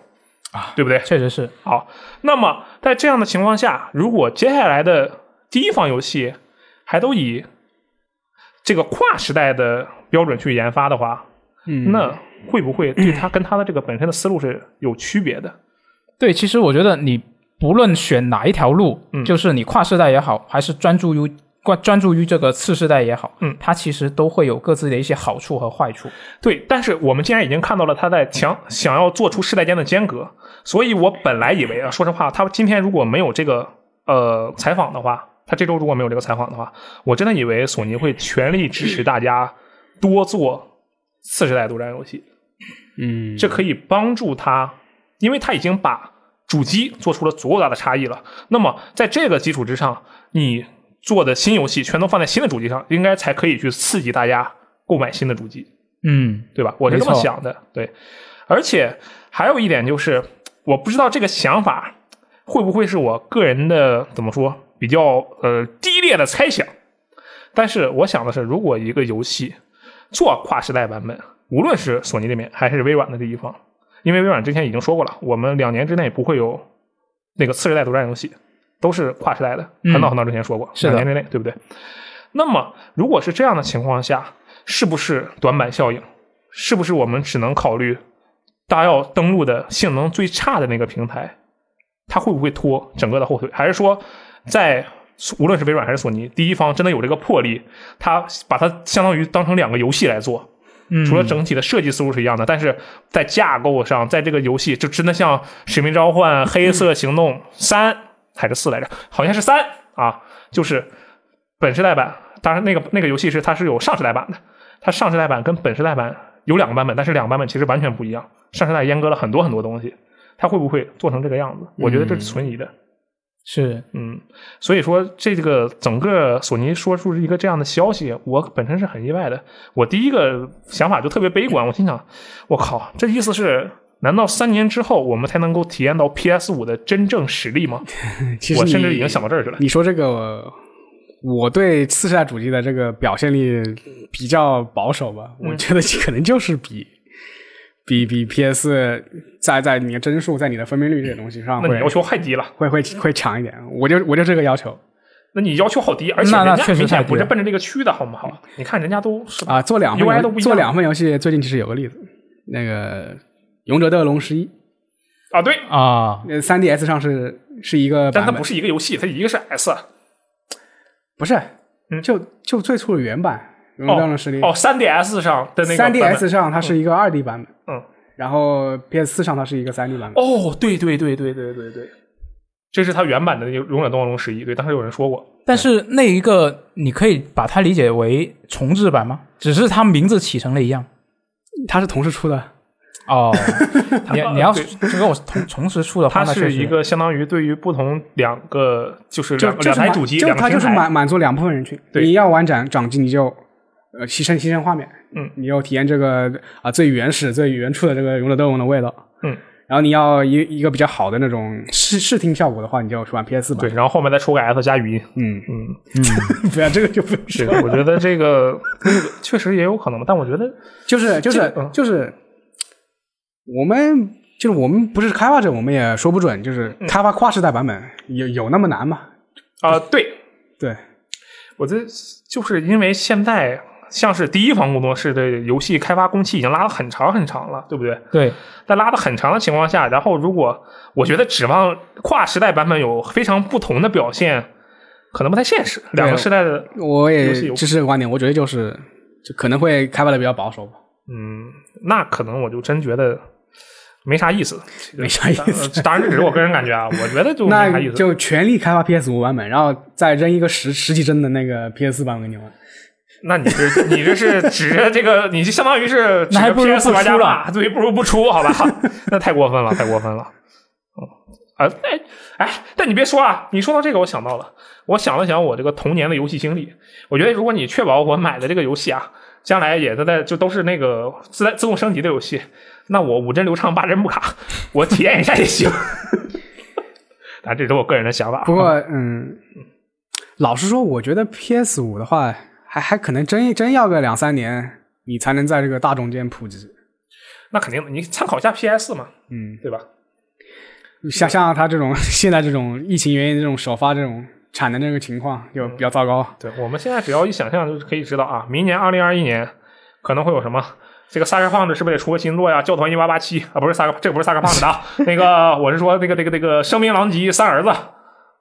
啊，对不对？确实是，好，那么在这样的情况下，如果接下来的第一方游戏还都以这个跨时代的标准去研发的话，嗯，那会不会对它跟它的这个本身的思路是有区别的？对，其实我觉得你不论选哪一条路，嗯就是你跨时代也好，还是专注于关专注于这个次世代也好，嗯它其实都会有各自的一些好处和坏处。对，但是我们既然已经看到了他在强想要做出世代间的间隔，所以我本来以为啊，说实话，他今天如果没有这个呃采访的话，他这周如果没有这个采访的话，我真的以为索尼会全力支持大家多做次世代独占游戏。嗯，这可以帮助他，因为他已经把主机做出了足够大的差异了。那么在这个基础之上，你做的新游戏全都放在新的主机上，应该才可以去刺激大家购买新的主机，嗯，对吧？我是这么想的。对，而且还有一点就是，我不知道这个想法会不会是我个人的怎么说比较呃低劣的猜想？但是我想的是，如果一个游戏做跨时代版本，无论是索尼这边还是微软的这一方，因为微软之前已经说过了，我们两年之内不会有那个次世代独占游戏，都是跨时代的。嗯很早很早之前说过，两年之内，对不对？那么如果是这样的情况下，是不是短板效应？是不是我们只能考虑大家要登录的性能最差的那个平台，它会不会拖整个的后腿？还是说，在无论是微软还是索尼，第一方真的有这个魄力，它把它相当于当成两个游戏来做？嗯，除了整体的设计思路是一样的，但是在架构上，在这个游戏就真的像《使命召唤：黑色行动三》还是四来着？好像是三啊，就是本世代版。当然，那个那个游戏是它是有上世代版的，它上世代版跟本世代版有两个版本，但是两个版本其实完全不一样。上世代阉割了很多很多东西，它会不会做成这个样子？我觉得这是存疑的。是嗯，所以说这个整个索尼说出一个这样的消息，我本身是很意外的。我第一个想法就特别悲观，我心想，我靠，这意思是，难道三年之后我们才能够体验到 PS 五的真正实力吗？其实我甚至已经想到这儿去了。你说这个，我对次世代主机的这个表现力比较保守吧，嗯我觉得可能就是比。比比 PS 在在你的帧数，在你的分辨率这些东西上会那你要求太低了，会会会强一点，我就我就这个要求那你要求好低，而且人家明显不是奔着这个去的，好不好？你看人家都是？啊。做两份都不一样做两份游戏，最近其实有个例子，那个《勇者斗恶龙十一》，啊，对，啊，呃三 DS 上是是一个版本，但它不是一个游戏，它一个是 S，不是，嗯。就就最初的原版《勇者斗龙十一》哦，三 DS 上的那个，三 DS 上它是一个二 D 版本，嗯，然后 PS 四上它是一个三 D 版本。哦，对对对对对对对，这是它原版的那个《勇者斗龙十一》，对，当时有人说过，但是那一个你可以把它理解为重置版吗？只是它名字起成了一样。它是同时出的，哦，你你要对这个我同同时出的话，它是一个相当于对于不同两个就是两就就是两台主机就它就是满满足两部分人群。对你要玩掌掌机，你就呃牺牲牺牲画面，嗯，你要体验这个啊、最原始最原初的这个勇者斗龙的味道，嗯。然后你要一一个比较好的那种视视听效果的话，你就要去玩 PS 吧。对，，然后后面再出个 S 加语音，嗯，嗯嗯，不要这个就不用是说，我觉得这个这 个确实也有可能，但我觉得就是就是、这个嗯就是我们就是我们不是开发者，我们也说不准，就是嗯开发跨时代版本有有那么难吗？啊、对对，我觉得就是因为现在像是第一方工作室的游戏开发工期已经拉了很长很长了，对不对？对，在拉的很长的情况下，然后如果我觉得指望跨时代版本有非常不同的表现，可能不太现实。两个时代的，我也游戏有支持这个观点，我觉得就是就可能会开发的比较保守吧。嗯，那可能我就真觉得没啥意思，没啥意思呃当然，这只是我个人感觉啊，我觉得就没啥意思。那就全力开发 PS 五版本，然后再扔一个十十几帧的那个 PS 四版本给你玩。那你这你这是指着这个，你就相当于是那还不如 PS 不出了玩家吧，对，不如不出，好吧？那太过分了，太过分了。嗯啊，哎哎，但你别说啊，你说到这个，我想到了，我想了想我这个童年的游戏经历，我觉得如果你确保我买的这个游戏啊，将来也都在就都是那个自带自动升级的游戏，那我五帧流畅八帧不卡，我体验一下也行。啊，这是我个人的想法。不过，嗯，老实说，我觉得 PS 五的话，还还可能真真要个两三年，你才能在这个大众间普及。那肯定的，你参考一下 PS 嘛，嗯，对吧？像像他这种现在这种疫情原因这种首发这种产的那个情况就比较糟糕。对，我们现在只要一想象，就是可以知道啊，明年二零二一年可能会有什么。这个萨克胖子是不是得出个新作呀？教团一八八七啊，不是萨克，这个不是萨克胖子的啊，那个我是说那个那个那个声名狼藉三儿子，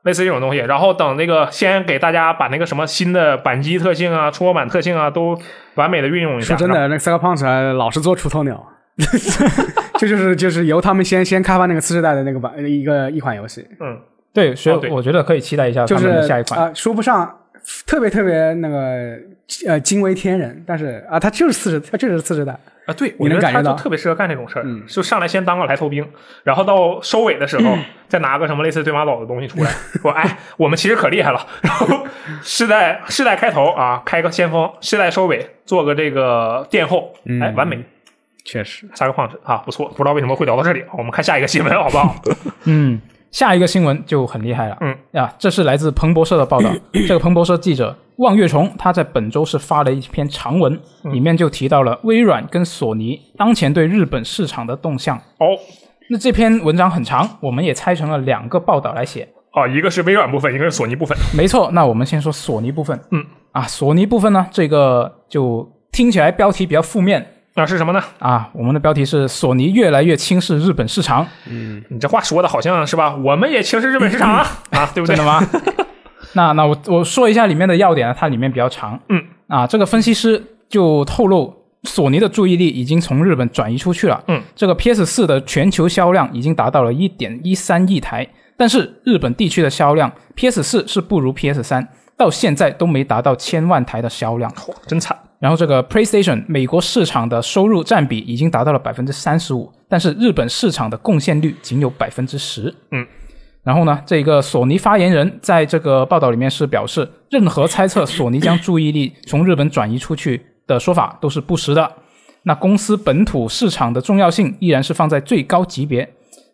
类似这种东西。然后等那个先给大家把那个什么新的扳机特性啊、触摸板特性啊都完美的运用一下。说真的，那个 Cyberpunk 老是做出头鸟，这就是就是由他们先先开发那个次世代的那个版一个一款游戏，嗯，对，所以我觉得可以期待一下他就是们的下一款。啊、说不上特别特别那个呃惊为天人，但是啊，他就是四十，他就是四十代。啊，对，我觉得他就特别适合干这种事儿，嗯就上来先当个来头兵，然后到收尾的时候再拿个什么类似对马岛的东西出来，说哎，我们其实可厉害了。然后世代世代开头啊，开个先锋，世代收尾做个这个殿后，嗯哎，完美。确实，三个胖子啊，不错，不知道为什么会聊到这里，我们看下一个新闻好不好？嗯，下一个新闻就很厉害了，嗯啊，这是来自彭博社的报道。这个彭博社记者望月虫他在本周是发了一篇长文，嗯里面就提到了微软跟索尼当前对日本市场的动向。哦那这篇文章很长，我们也拆成了两个报道来写。哦，一个是微软部分，一个是索尼部分。没错，那我们先说索尼部分。嗯，啊，索尼部分呢，这个就听起来标题比较负面那、是什么呢？啊。我们的标题是索尼越来越轻视日本市场，嗯你这话说的好像是吧？我们也轻视日本市场啊，啊，对不对真的？吗？那那我我说一下里面的要点啊，它里面比较长。嗯，啊，这个分析师就透露，索尼的注意力已经从日本转移出去了。嗯，这个 PS 四的全球销量已经达到了一点一三亿台，但是日本地区的销量，PS 四是不如 PS 三，到现在都没达到千万台的销量。哇真惨。然后这个 PlayStation 美国市场的收入占比已经达到了百分之三十五，但是日本市场的贡献率仅有百分之十。嗯，然后呢，这个索尼发言人在这个报道里面是表示，任何猜测索尼将注意力从日本转移出去的说法都是不实的。那公司本土市场的重要性依然是放在最高级别。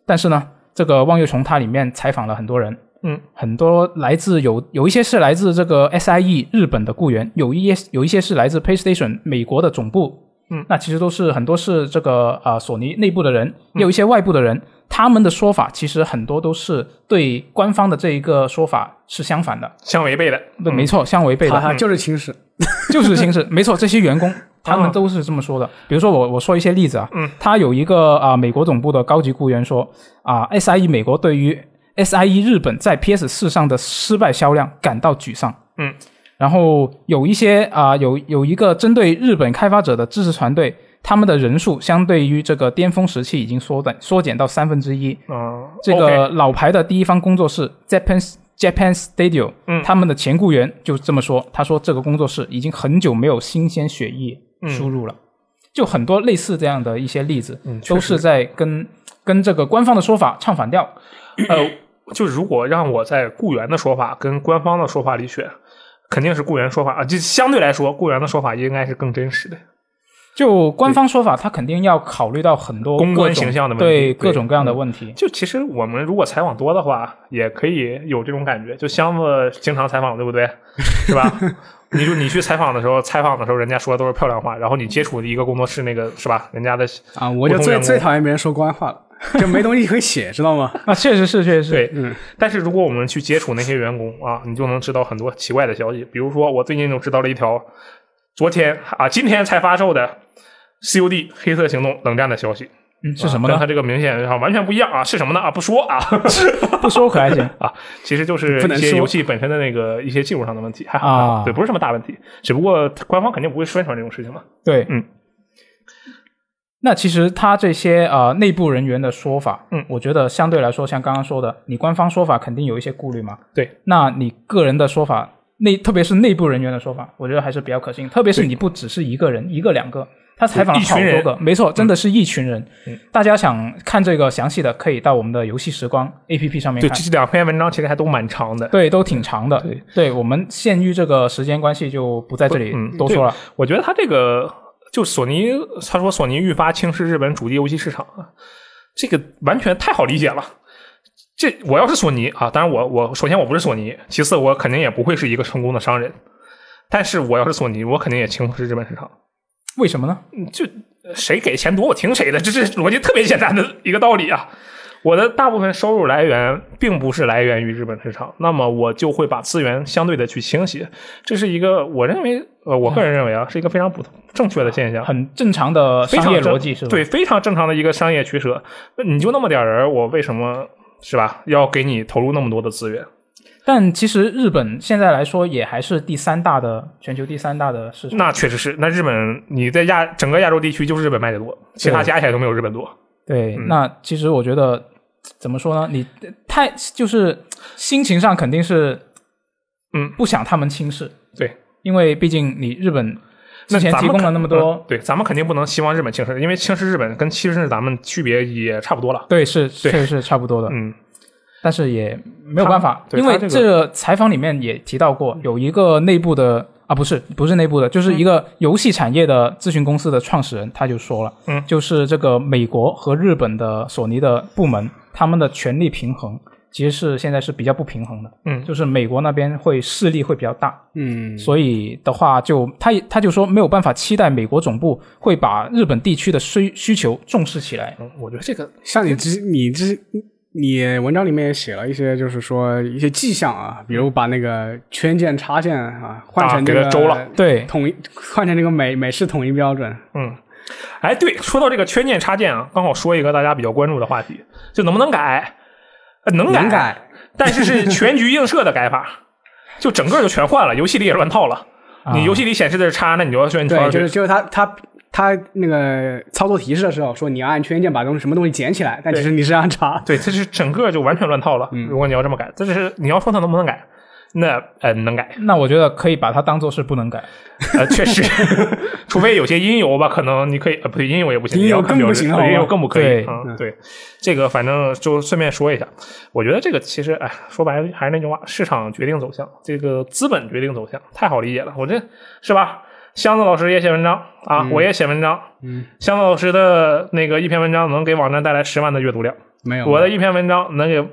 但是呢，这个望月虫它里面采访了很多人，嗯，很多来自有有一些是来自这个 SIE 日本的雇员，有一些有一些是来自 PlayStation 美国的总部，嗯，那其实都是很多是这个啊、呃索尼内部的人，也有一些外部的人，他们的说法其实很多都是对官方的这一个说法是相反的，相违背的。对，没错，相违背的，哈哈，就是轻视。就是轻视，没错，这些员工 他们啊都是这么说的。比如说我我说一些例子啊，嗯，他有一个啊、美国总部的高级雇员说啊、SIE 美国对于 SIE 日本在 PS 四上的失败销量感到沮丧，嗯，然后有一些啊、有有一个针对日本开发者的支持团队。他们的人数相对于这个巅峰时期已经缩短缩减到三分之一，哦，这个老牌的第一方工作室 Japan Japan Studio，嗯。他们的前雇员就这么说，他说这个工作室已经很久没有新鲜血液嗯。输入了，就很多类似这样的一些例子，嗯都是在跟跟这个官方的说法唱反调。呃，就如果让我在雇员的说法跟官方的说法里选，肯定是雇员说法啊。就相对来说，雇员的说法应该是更真实的。就官方说法，他肯定要考虑到很多公关形象的问题对对各种各样的问题。就其实我们如果采访多的话，也可以有这种感觉。就箱子经常采访，对不对？是吧？你就你去采访的时候，采访的时候人家说的都是漂亮话，然后你接触的一个工作室，那个是吧？人家的啊，我就最最讨厌别人说官话了，就没东西可以写，知道吗？啊，确实是，确实是。对，嗯但是如果我们去接触那些员工啊，你就能知道很多奇怪的消息。比如说，我最近就知道了一条昨天啊，今天才发售的 COD 黑色行动冷战的消息，嗯，是什么呢？啊跟它这个明显上完全不一样啊！是什么呢？啊，不说啊 不说可还行。啊，其实就是一些游戏本身的那个一些技术上的问题，还好，啊还好对，不是什么大问题。只不过官方肯定不会宣传这种事情嘛。对，嗯。那其实他这些呃内部人员的说法，嗯我觉得相对来说，像刚刚说的，你官方说法肯定有一些顾虑嘛。对。那你个人的说法，内特别是内部人员的说法，我觉得还是比较可信。特别是你不只是一个人，一个两个，他采访了好多个，没错，真的是一群人。嗯大家想看这个详细的，可以到我们的游戏时光 APP 上面对，看。这两篇文章其实还都蛮长的。对，都挺长的。对，对我们限于这个时间关系，就不在这里嗯多说了。我觉得他这个就索尼，他说索尼愈发轻视日本主机游戏市场啊，这个完全太好理解了。这我要是索尼啊，当然我我首先我不是索尼，其次我肯定也不会是一个成功的商人。但是我要是索尼，我肯定也轻视日本市场。为什么呢？就谁给钱多，我听谁的，这是逻辑特别简单的一个道理啊。我的大部分收入来源并不是来源于日本市场，那么我就会把资源相对的去倾斜，这是一个我认为，呃，我个人认为啊，是一个非常不正确的现象，很正常的商业逻辑是吧？对，非常正常的一个商业取舍。那你就那么点人，我为什么是吧？要给你投入那么多的资源？但其实日本现在来说也还是第三大的全球第三大的市场。那确实是，那日本你在亚整个亚洲地区就是日本卖的多，其他加起来都没有日本多。对，嗯那其实我觉得怎么说呢？你太就是心情上肯定是，嗯，不想他们轻视。对，因为毕竟你日本之前提供了那么多嗯，对，咱们肯定不能希望日本轻视，因为轻视日本跟轻视咱们区别也差不多了。对，是确实是差不多的。嗯，但是也没有办法，因为这个采访里面也提到过，有一个内部的啊，不是不是内部的，就是一个游戏产业的咨询公司的创始人，他就说了，嗯就是这个美国和日本的索尼的部门，他们的权力平衡其实是现在是比较不平衡的。嗯就是美国那边会势力会比较大，嗯，所以的话就他他就说没有办法期待美国总部会把日本地区的需需求重视起来。嗯，我觉得这个像你之你之你文章里面也写了一些，就是说一些迹象啊，比如把那个圈键插件啊换成这个给它周了对，统一，换成这个美美式统一标准。嗯，哎，对，说到这个圈键插件啊，刚好说一个大家比较关注的话题，就能不能改？呃能改，能改，但是是全局映射的改法，就整个就全换了，游戏里也乱套了。你游戏里显示的是叉，那你就要选对，圈就是就是他他他那个操作提示的时候说你要按圈键把东西什么东西捡起来，但其实你是按叉。对，这是整个就完全乱套了。如果你要这么改，这是你要说它能不能改，那呃能改，那我觉得可以把它当做是不能改。呃确实，除非有些音游吧，可能你可以呃不对，音游也不行，音游更不行音游更不可以对啊、对，这个反正就顺便说一下，我觉得这个其实哎，说白了还是那句话，市场决定走向，这个资本决定走向，太好理解了。我这是吧？箱子老师也写文章啊，我也写文章。嗯，箱子老师的那个一篇文章能给网站带来十万的阅读量，没有，我的一篇文章能给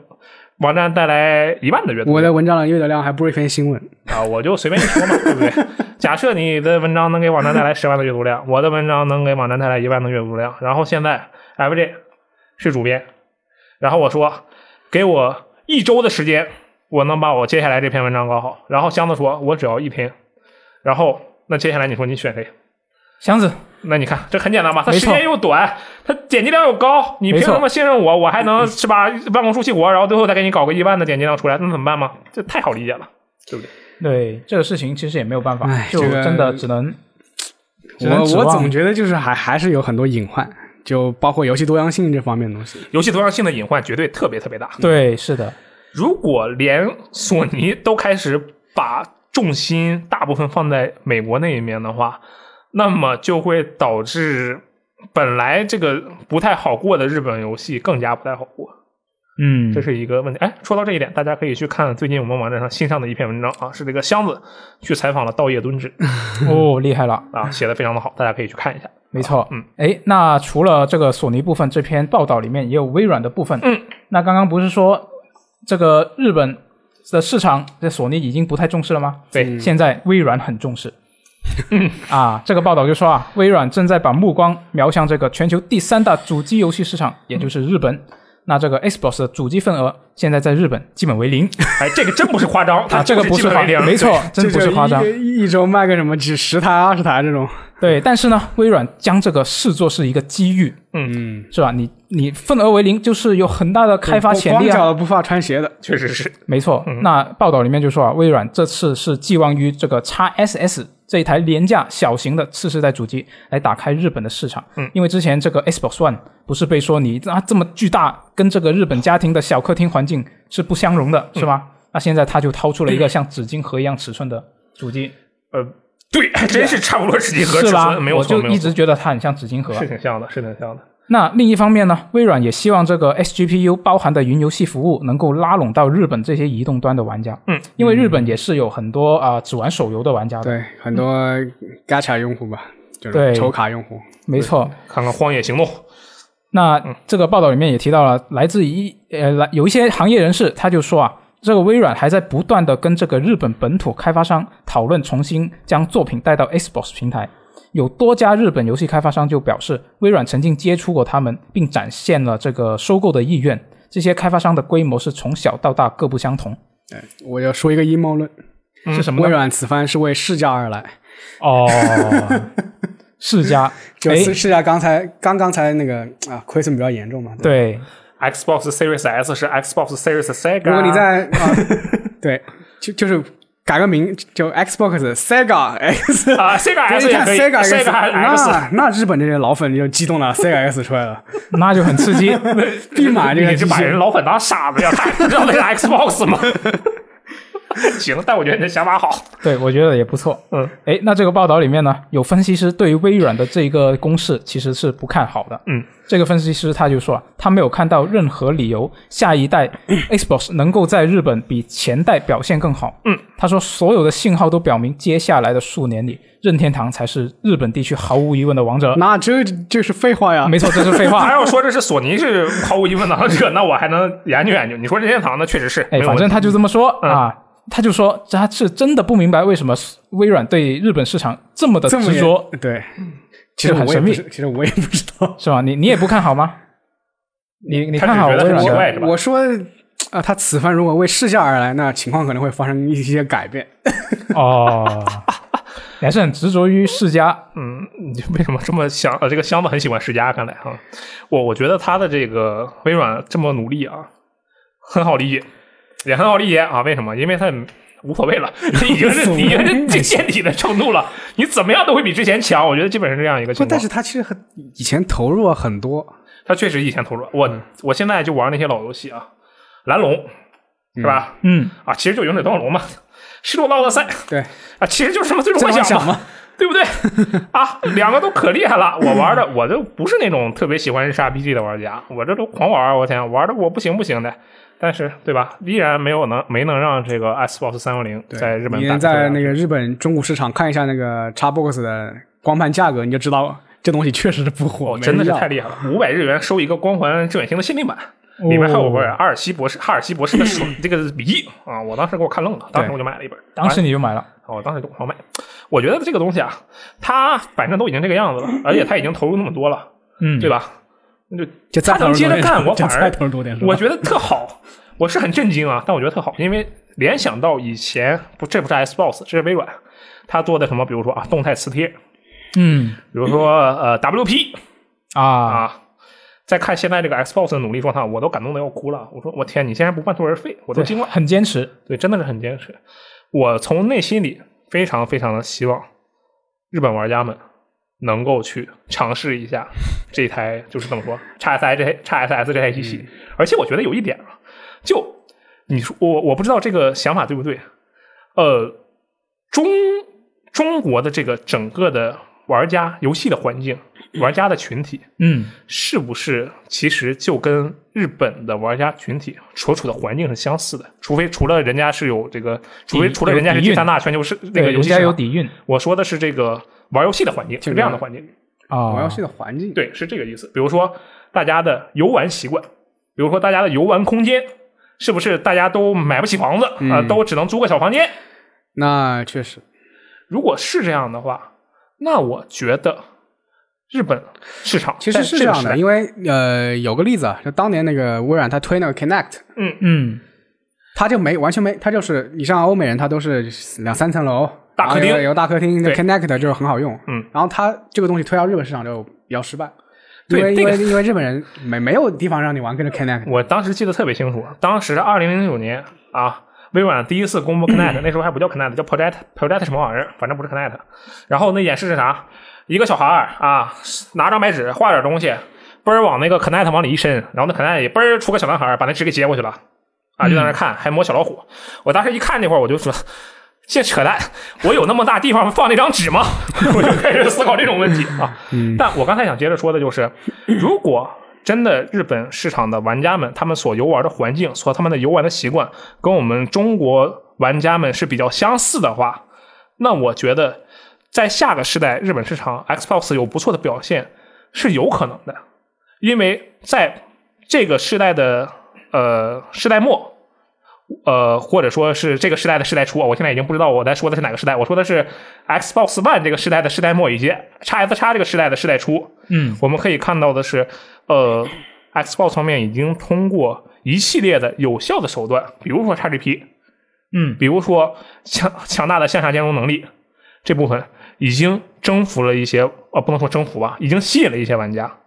网站带来一万的阅读量。我的文章的阅读量还不是一篇新闻。啊，我就随便一说嘛，对不对？假设你的文章能给网站带来十万的阅读量，我的文章能给网站带来一万的阅读量，然后现在 FJ 是主编，然后我说给我一周的时间，我能把我接下来这篇文章搞好。然后箱子说我只要一篇，然后那接下来你说你选谁？箱子，那你看这很简单吧？它时间又短，它点击量又高，你凭什么信任我？我还能是吧？办公出气活，然后最后再给你搞个一万的点击量出来，那怎么办吗？这太好理解了，对不对？对这个事情其实也没有办法，就真的只能只能我我总觉得就是还还是有很多隐患，就包括游戏多样性这方面的东西。游戏多样性的隐患绝对特别特别大。对，是的，如果连索尼都开始把重心大部分放在美国那一面的话，那么就会导致本来这个不太好过的日本游戏更加不太好过，嗯，这是一个问题。哎，说到这一点，大家可以去看最近我们网站上新上的一篇文章啊，是这个箱子去采访了道叶敦志 哦，厉害了。啊，写的非常的好，大家可以去看一下。没错，嗯，哎，那除了这个索尼部分，这篇报道里面也有微软的部分。嗯，那刚刚不是说这个日本的市场，这索尼已经不太重视了吗？对，现在微软很重视。啊，这个报道就说啊，微软正在把目光瞄向这个全球第三大主机游戏市场，也就是日本。那这个 Xbox 的主机份额现在在日本基本为零哎，这个真不是夸张，它 啊，这个不是夸张，没错，真不是夸张。一一周卖个什么几十台、二十台这种。对，但是呢，微软将这个视作是一个机遇，嗯，是吧？你你份额为零，就是有很大的开发潜力啊。光脚不怕穿鞋的。确实是。没错，那报道里面就说啊，微软这次是寄望于这个 x SS 这一台廉价小型的次世代主机来打开日本的市场。嗯，因为之前这个 Xbox One 不是被说你啊这么巨大，跟这个日本家庭的小客厅环境是不相容的，是吧？那现在他就掏出了一个像纸巾盒一样尺寸的主机，呃，对，还真是差不多纸巾盒尺是吧寸，没？有我就一直觉得它很像纸巾盒啊。是挺像的，是挺像的。那另一方面呢，微软也希望这个 XGPU 包含的云游戏服务能够拉拢到日本这些移动端的玩家。嗯，因为日本也是有很多啊、只玩手游的玩家的。对，很多 Gacha 用户吧，就是对抽卡用户。没错。看看《荒野行动》，那这个报道里面也提到了，来自一呃来有一些行业人士他就说啊，这个微软还在不断的跟这个日本本土开发商讨论重新将作品带到 Xbox 平台。有多家日本游戏开发商就表示，微软曾经接触过他们，并展现了这个收购的意愿。这些开发商的规模是从小到大各不相同。我要说一个阴谋论，是什么？微软此番是为世家而来。哦，世嘉，哎 就世世家刚才刚刚才那个啊亏损比较严重嘛。吧对，Xbox Series S 是 Xbox Series Sega。如果你在啊，对，就就是改个名，就 Xbox Sega X。啊 Sega X 也看可以 Sega X，，Sega X 那那日本这些老粉就激动了，Sega X 出来了，那就很刺激。必买这个你是把人老粉当傻子呀？他还不知道那是 Xbox 吗？行，但我觉得你的想法好。对，我觉得也不错。嗯，哎，那这个报道里面呢，有分析师对于微软的这一个公式其实是不看好的。嗯，这个分析师他就说啊，他没有看到任何理由下一代 Xbox 能够在日本比前代表现更好。嗯，他说所有的信号都表明，接下来的数年里，任天堂才是日本地区毫无疑问的王者。那这这是废话呀！没错，这是废话。还。要说这是索尼是毫无疑问的王者，那我还能研究研究。你说任天堂呢确实是，哎，反正他就这么说、嗯啊，他就说他是真的不明白为什么微软对日本市场这么的执着，对，其实很神秘我也不是，其实我也不知道。是吧？你你也不看好吗？你你看好微软是吧？我说啊，他此番如果为试下而来，那情况可能会发生一些改变。哦，你还是很执着于世嘉。嗯，你为什么这么想？呃，这个箱子很喜欢世嘉，看来哈，我我觉得他的这个微软这么努力啊，很好理解，也很好理解啊。为什么？因为他无所谓了，已经是你已经是最见底的程度了，你怎么样都会比之前强。我觉得基本是这样一个情，况。但是他其实很以前投入了很多，他确实以前投入，我我现在就玩那些老游戏啊，蓝龙是吧？嗯，啊，其实就勇者斗恶龙嘛，失落的奥德赛对，啊，其实就是什么最终幻想嘛。对不对？啊，两个都可厉害了。我玩的我就不是那种特别喜欢日式 RPG 的玩家，我这都狂玩，我天，玩的我不行不行的。但是对吧？依然没有能没能让这个 Xbox 三六零在日本你在那个日本中古市场看一下那个 Xbox 的光盘价格，你就知道 这东西确实是不火，哦，真的是太厉厉害了，五百日元收一个光环致远星的限定版。里面还有本阿尔西博士、哈尔西博士的手 这个笔记啊，我当时给我看愣了，当时我就买了一本。当时你就买了。哦，我当时就狂买。我觉得这个东西啊，它反正都已经这个样子了，而且它已经投入那么多了，嗯，对吧？那就他能接着干，我反而我觉得特好，我是很震惊啊，但我觉得特好，因为联想到以前不，这不是 Xbox，这是微软，他做的什么，比如说啊，动态磁贴，嗯比如说呃 WP 啊，啊，再看现在这个 Xbox 的努力状态，我都感动的要哭了。我说我天，你竟然不半途而废，我都惊了。很坚持。对，真的是很坚持。我从内心里非常非常的希望日本玩家们能够去尝试一下这台，就是怎么说，x S I 这叉 S S 这台机器。而且我觉得有一点啊，就你说我我不知道这个想法对不对，呃，中中国的这个整个的玩家游戏的环境，玩家的群体，嗯，是不是其实就跟日本的玩家群体所处的环境是相似的？除非除了人家是有这个，除非除了人家是第三大全球是那个游戏市场，有底蕴我说的是这个玩游戏的环境，是这样的环境。啊。玩游戏的环境，对，是这个意思。比如说大家的游玩习惯，比如说大家的游玩空间，是不是大家都买不起房子啊、都只能租个小房间？那确实，如果是这样的话，那我觉得日本市场其实是这样的，因为呃有个例子啊，就当年那个微软它推那个 Connect，嗯嗯，它就没完全没，它就是你像欧美人，他都是两三层楼，大客厅有大客厅，那 Connect 就是很好用，嗯，然后它这个东西推到日本市场就比较失败，因为对这个因为因为日本人没没有地方让你玩跟着 Connect，我当时记得特别清楚，当时二零零九年啊，微软第一次公布 Connect，那时候还不叫 Connect，叫 Project Project 什么玩意儿，反正不是 Connect。然后那演示是啥？一个小孩儿啊，拿张白纸画点东西，嘣儿往那个 Connect 往里一伸，然后那 Connect 里嘣儿出个小男孩儿，把那纸给接过去了，啊，就在那看，还摸小老虎。我当时一看那会儿，我就说。这扯淡！我有那么大地方放那张纸吗？我就开始思考这种问题啊。但我刚才想接着说的就是，如果真的日本市场的玩家们，他们所游玩的环境，所他们的游玩的习惯，跟我们中国玩家们是比较相似的话，那我觉得在下个时代，日本市场 Xbox 有不错的表现是有可能的，因为在这个时代的呃时代末。呃，或者说是这个时代的时代初，我现在已经不知道我在说的是哪个时代。我说的是 Xbox One 这个时代的时代末，以及 x S x 这个时代的时代初。嗯，我们可以看到的是，呃，Xbox 方面已经通过一系列的有效的手段，比如说 XGP，嗯，比如说强强大的向下兼容能力这部分，已经征服了一些，呃，不能说征服吧，已经吸引了一些玩家。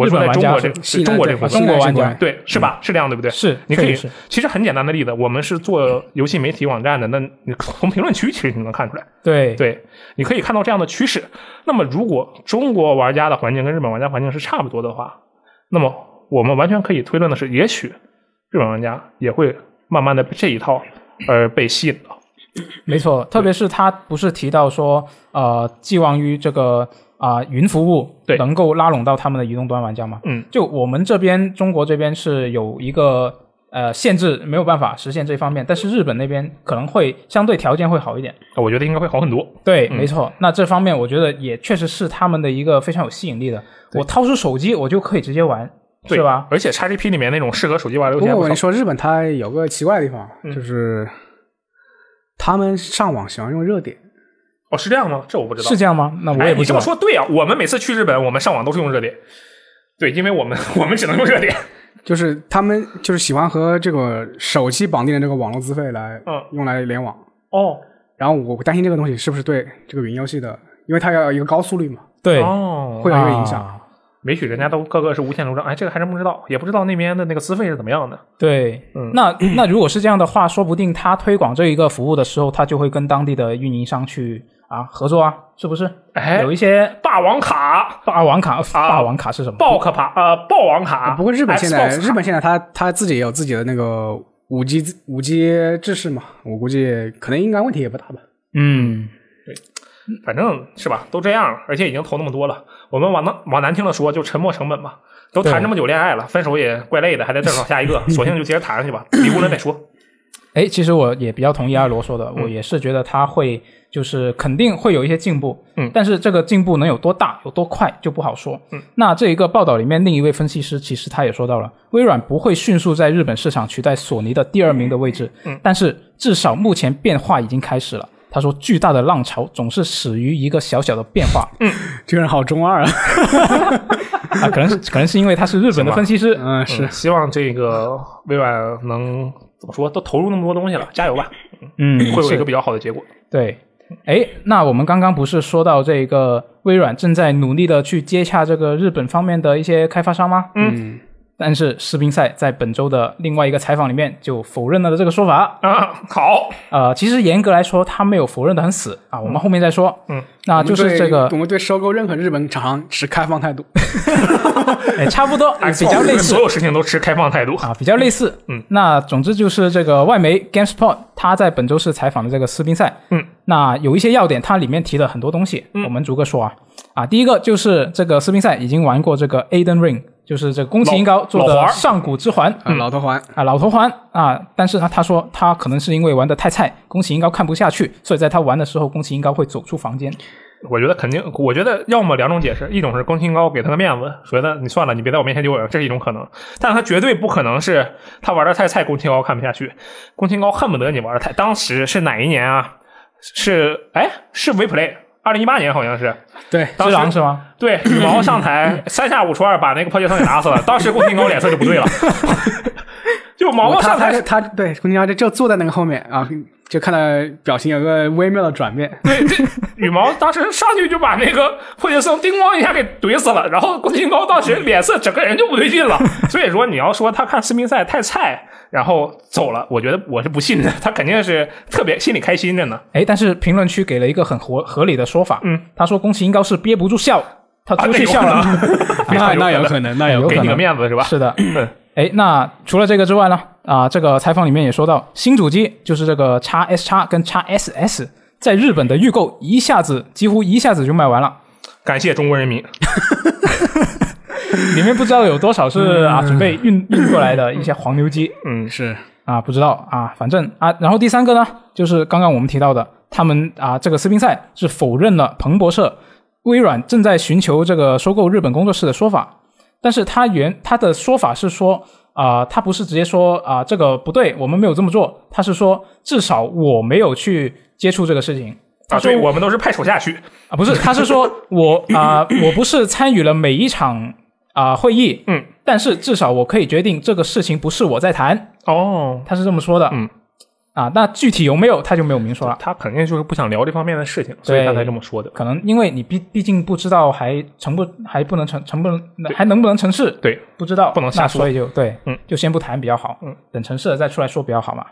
我说在中国这中国这部分，中国玩家对是吧？是这样对不对？是，你可以其实很简单的例子，我们是做游戏媒体网站的，那你从评论区其实你能看出来，对，对，你可以看到这样的趋势。那么，如果中国玩家的环境跟日本玩家环境是差不多的话，那么我们完全可以推论的是，也许日本玩家也会慢慢的被这一套而被吸引到。没错，特别是他不是提到说，呃，寄望于这个啊、云服务对能够拉拢到他们的移动端玩家吗？嗯，就我们这边中国这边是有一个呃限制，没有办法实现这方面，但是日本那边可能会相对条件会好一点。我觉得应该会好很多。对，嗯没错。那这方面我觉得也确实是他们的一个非常有吸引力的。我掏出手机，我就可以直接玩，对是吧？？而且 XGP 里面那种适合手机玩的游戏不不过我跟你。说，日本它有个奇怪的地方，嗯就是他们上网喜欢用热点。哦，是这样吗？这我不知道。是这样吗？那我哎，也不知道。你这么说对啊，我们每次去日本，我们上网都是用热点。对，因为我们我们只能用热点。就是他们就是喜欢和这个手机绑定的这个网络资费来嗯，用来联网，哦然后我担心这个东西是不是对这个云游戏的，因为它要一个高速率嘛，对，哦，会有一个影响。啊没许人家都个个是无线流量，哎，这个还真不知道，也不知道那边的那个资费是怎么样的。对，嗯那那如果是这样的话，说不定他推广这一个服务的时候，他就会跟当地的运营商去啊合作啊，是不是？哎有，一些霸王卡、霸王卡，霸王卡是什么？爆克卡、呃，霸王卡。不过日本现在日本现在他他自己也有自己的那个五 G 五 G 制式嘛，我估计可能应该问题也不大吧。嗯，反正是吧，都这样了，而且已经投那么多了。我们往难往难听的说，就沉没成本吧。都谈这么久恋爱了，分手也怪累的，还得再找下一个，索性就接着谈下去吧，离婚了再说。哎，其实我也比较同意阿罗说的，我也是觉得他会就是肯定会有一些进步，嗯。但是这个进步能有多大、有多快就不好说。嗯，那这一个报道里面，另一位分析师其实他也说到了，微软不会迅速在日本市场取代索尼的第二名的位置，嗯。但是至少目前变化已经开始了。他说：“巨大的浪潮总是始于一个小小的变化嗯。这个人好中二啊！啊，可能是可能是因为他是日本的分析师，嗯，是。嗯，希望这个微软能怎么说，都投入那么多东西了，加油吧，嗯，会有一个比较好的结果。对，哎，那我们刚刚不是说到这个微软正在努力的去接洽这个日本方面的一些开发商吗？嗯，但是士兵赛在本周的另外一个采访里面就否认了这个说法。啊，好，呃，其实严格来说，他没有否认的很死啊，我们后面再说。嗯，那就是这个我，们对收购任何日本厂商持开放态度。哎，差不多，比较类似所有事情都持开放态度。啊，比较类似。嗯，那总之就是这个外媒 GameSpot 他在本周是采访的这个斯宾塞。嗯，那有一些要点，它里面提了很多东西，嗯我们逐个说啊。啊，第一个就是这个斯宾塞已经玩过这个 Aiden Ring，就是这个宫崎英高做的上古之环啊，老头环，啊，老头环啊。但是呢，他说他可能是因为玩的太菜，宫崎英高看不下去，所以在他玩的时候，宫崎英高会走出房间。我觉得肯定，我觉得要么两种解释，一种是宫崎英高给他个面子，觉得你算了，你别在我面前丢人，这是一种可能。但他绝对不可能是他玩的太菜，宫崎英高看不下去，宫崎英高恨不得你玩的太。当时是哪一年啊？是哎，是 WePlay，二零一八年好像是。对，之当时狼是吗？对，羽毛上台三下五除二把那个破杰森给打死了，当时宫崎英高脸色就不对了，就毛毛上台他他对宫崎英高就就坐在那个后面啊，就看到表情有个微妙的转变。对，这羽毛当时上去就把那个破杰森叮咣一下给怼死了，然后宫崎英高当时脸色整个人就不对劲了。所以说你要说他看世乒赛太菜，然后走了，我觉得我是不信的，他肯定是特别心里开心着呢。哎，但是评论区给了一个很合合理的说法，嗯，他说宫崎英高是憋不住笑，他啊出去笑了。那 那有，可能，那有有可能给你个面子是吧？是的，嗯哎，那除了这个之外呢？啊，这个采访里面也说到，新主机就是这个 x S x 跟 x SS，在日本的预购一下子几乎一下子就卖完了，感谢中国人民。里面不知道有多少是啊准备运运过来的一些黄牛机嗯，是啊，不知道啊，反正啊，然后第三个呢，就是刚刚我们提到的，他们啊这个斯宾塞是否认了彭博社微软正在寻求这个收购日本工作室的说法，但是他原他的说法是说。啊、他不是直接说啊、这个不对，我们没有这么做。他是说，至少我没有去接触这个事情。他啊，所以我们都是派手下去。啊，不是，他是说 我啊、我不是参与了每一场啊、会议，嗯，但是至少我可以决定这个事情不是我在谈，哦，他是这么说的，嗯，啊，那具体有没有他就没有明说了，他肯定就是不想聊这方面的事情，所以他才这么说的。可能因为你毕毕竟不知道还成不还不能成成不能还能不能成事，对，不知道不能下说所以就对，嗯，就先不谈比较好，嗯，等成事了再出来说比较好嘛。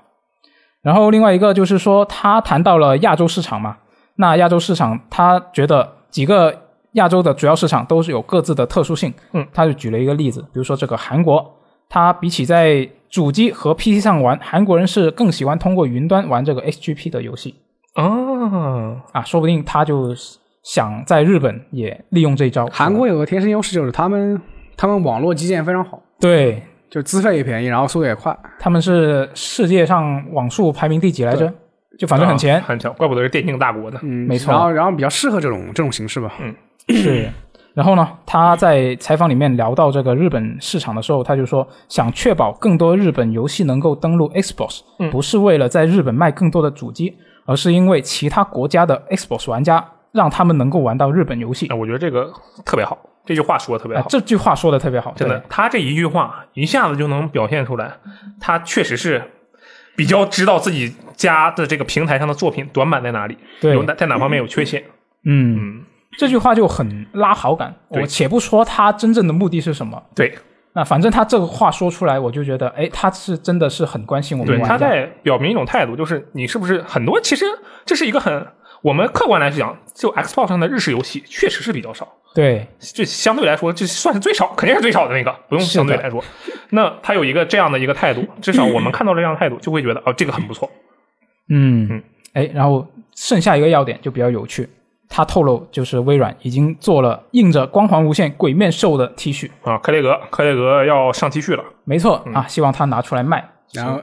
然后另外一个就是说，他谈到了亚洲市场嘛，那亚洲市场他觉得几个亚洲的主要市场都是有各自的特殊性，嗯，他就举了一个例子，比如说这个韩国，它比起在主机和 PC 上玩，韩国人是更喜欢通过云端玩这个 XGP 的游戏哦，啊，说不定他就想在日本也利用这一招。韩国有个天生优势就是他们他们网络基建非常好，对就资费也便宜，然后速度也快。他们是世界上网速排名第几来着？就反正很前啊，很强，怪不得是电竞大国呢。嗯，没错然后然后比较适合这种这种形式吧。嗯是。然后呢，他在采访里面聊到这个日本市场的时候，他就说想确保更多日本游戏能够登陆 Xbox，、嗯。不是为了在日本卖更多的主机，而是因为其他国家的 Xbox 玩家让他们能够玩到日本游戏。啊，我觉得这个特别好，这句话说的特别啊好，，这句话说的特别好，真的，他这一句话一下子就能表现出来，他确实是比较知道自己家的这个平台上的作品短板在哪里，对。有哪在哪方面有缺陷。嗯，嗯，这句话就很拉好感。我且不说他真正的目的是什么，对那反正他这个话说出来，我就觉得，哎，他是真的是很关心我们对，他在表明一种态度，就是你是不是很多，其实这是一个很。我们客观来讲，就 Xbox 上的日式游戏确实是比较少，对这相对来说，这算是最少，肯定是最少的那个，不用相对来说。那他有一个这样的一个态度，至少我们看到这样的态度，就会觉得哦，这个很不错。嗯嗯，哎，然后剩下一个要点就比较有趣，他透露就是微软已经做了印着“光环无限”鬼面兽的 T 恤，啊，克雷格，克雷格要上 T 恤了，没错、嗯啊，希望他拿出来卖。然后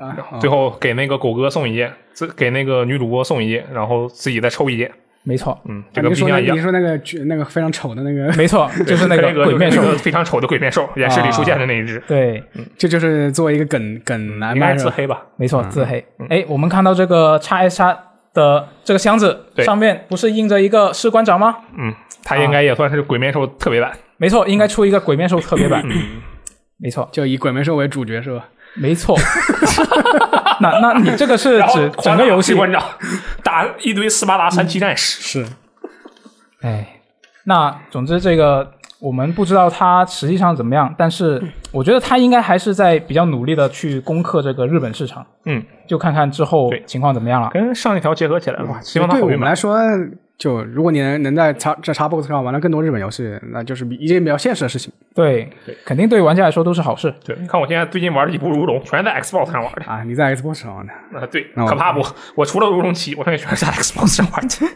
啊，最后给那个狗哥送一件，自给那个女主播送一件，然后自己再抽一件。没错，嗯，这个你说那冰箱一样你。说那个剧那个非常丑的那个，没错，就是那个 鬼面兽。那个非常丑的鬼面兽，演示里出现的那一只，对，这就是作为一个梗梗来应该卖是吧？是自黑吧？没错，自黑。哎，我们看到这个叉 S 叉的这个箱子对上面不是印着一个士官长吗？嗯，他应该也算是鬼面兽特别版。没错，应该出一个鬼面兽特别版。嗯没错，就以鬼面兽为主角是吧？没错。那那你这个是指整个游戏？馆长打一堆斯巴达三七战士，是，哎，那总之这个我们不知道它实际上怎么样，但是我觉得它应该还是在比较努力的去攻克这个日本市场，嗯，就看看之后情况怎么样了。跟上一条结合起来了，希望他对好运吧。我们来说，就如果你能能在叉这 Xbox 上玩到更多日本游戏，那就是比一件比较现实的事情对，肯定对玩家来说都是好事。对，你看我现在最近玩的几部《如龙》，全是在 Xbox 上玩的。啊！你在 Xbox 上玩的，啊，对，那可怕不？我除了《如龙七》，我剩下全是在 Xbox 上玩的。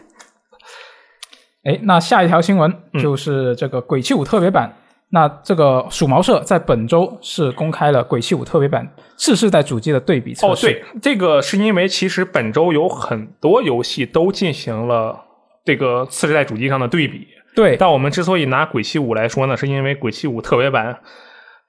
哎，那下一条新闻嗯就是这个《鬼泣五》特别版。那这个鼠毛社在本周是公开了《鬼泣五》特别版次世代主机的对比测哦，对，这个是因为其实本周有很多游戏都进行了这个次世代主机上的对比。对但我们之所以拿《鬼泣五》来说呢，是因为《鬼泣五》特别版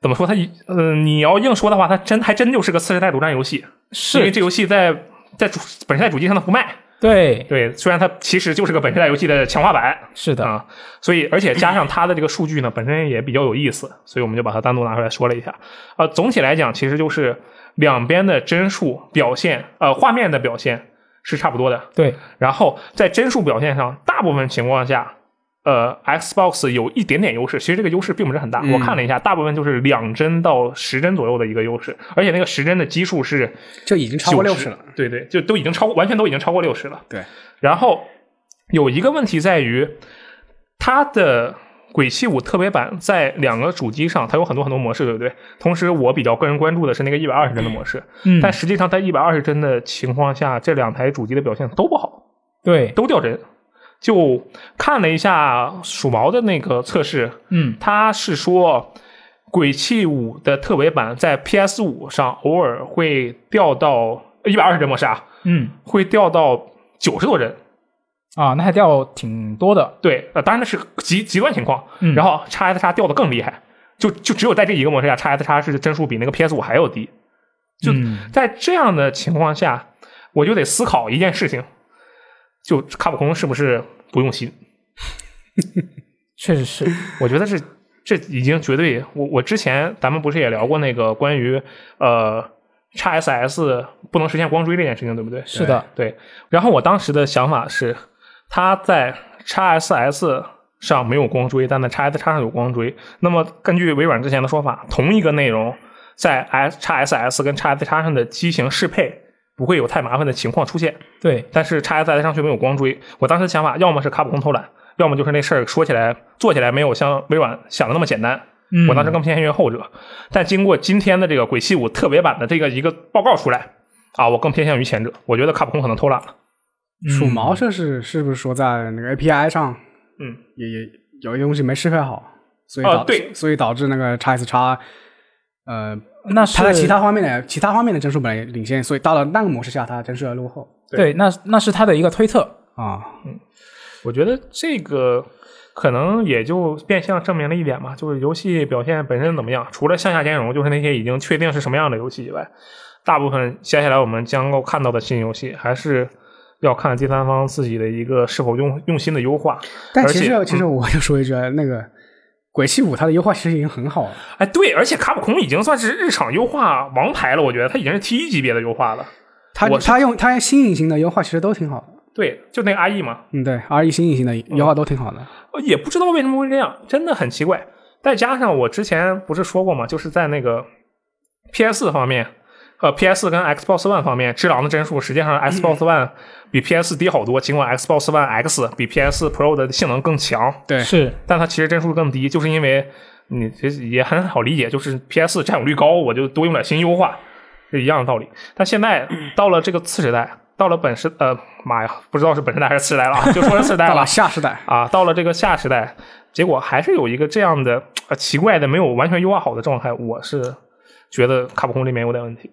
怎么说？它嗯、你要硬说的话，它真还真就是个次世代独占游戏，是因为，这游戏在在主本世代主机上它不卖。对，对，虽然它其实就是个本世代游戏的强化版是的，啊，所以而且加上它的这个数据呢，本身也比较有意思，所以我们就把它单独拿出来说了一下。呃，总体来讲，其实就是两边的帧数表现，呃，画面的表现是差不多的。对，然后在帧数表现上，大部分情况下，呃，Xbox 有一点点优势，其实这个优势并不是很大。嗯我看了一下，大部分就是两帧到十帧左右的一个优势，而且那个十帧的基数是就已经超过六十90了。。对对，就都已经超过，完全都已经超过六十了。对，然后有一个问题在于，它的《鬼泣五》特别版在两个主机上，它有很多很多模式，对不对？同时，我比较个人关注的是那个一百二十帧的模式，嗯，但实际上在一百二十帧的情况下，这两台主机的表现都不好。对，都掉帧。就看了一下鼠毛的那个测试，嗯，他是说《鬼泣五》的特维版在 PS 五上偶尔会掉到一百二十帧模式啊，嗯，会掉到九十多帧。啊，那还掉挺多的，对，呃，当然那是极极端情况。嗯，然后叉 S 叉掉的更厉害，就就只有在这一个模式下叉 S 叉是帧数比那个 PS 五还要低。就嗯在这样的情况下，我就得思考一件事情，就卡普空是不是不用心？确实是，我觉得这这已经绝对，我我之前咱们不是也聊过那个关于呃 x SS 不能实现光追这件事情，对不对？是的，对。然后我当时的想法是，它在 x SS 上没有光追，但在 x S 叉上有光追。那么根据微软之前的说法，同一个内容在 S x SS 跟 x S 叉上的机型适配不会有太麻烦的情况出现。对，但是 x S 上却没有光追。我当时想法，要么是卡普空偷懒，要么就是那事儿说起来做起来没有像微软想的那么简单。嗯我当时更偏向于后者。但经过今天的这个《鬼泣五》特别版的这个一个报告出来啊，我更偏向于前者。我觉得卡普空可能偷懒了。鼠毛这是是不是说在那个 API 上，嗯，也也有些东西没适配好，所以导、哦对所以导致那个 x S 叉，呃，那是它在其他方面的其他方面的帧数本来领先，所以到了那个模式下，它帧数要落后对，那那是它的一个推测。啊。嗯我觉得这个可能也就变相证明了一点嘛，就是游戏表现本身怎么样，除了向下兼容，就是那些已经确定是什么样的游戏以外，大部分接下来我们将够看到的新游戏，还是要看第三方自己的一个是否用用心的优化。但其而且嗯实其实我就说一句，那个《鬼泣五》它的优化其实已经很好了。哎，对，而且卡普空已经算是日常优化王牌了，我觉得它已经是 T 一级别的优化了。它它用它新引擎的优化其实都挺好的。对，就那个 RE 嘛，嗯，对，RE 新引擎的优化都挺好的。呃也不知道为什么会这样，真的很奇怪。再加上我之前不是说过嘛？就是在那个 PS 方面，呃，PS 跟 Xbox One 方面，只狼的帧数实际上 Xbox One 比 PS 低好多，尽管 Xbox One X 比 PS Pro 的性能更强，对，是但它其实帧数更低，就是因为你其实也很好理解，就是 PS 占有率高，我就多用点新优化，是一样的道理。但现在 到了这个次时代，到了本时呃，妈呀，不知道是本时代还是次时代了啊，就说是次时代了到了。下时代，啊，到了这个下时代，结果还是有一个这样的、呃、奇怪的、没有完全优化好的状态，我是觉得卡普空这边有点问题。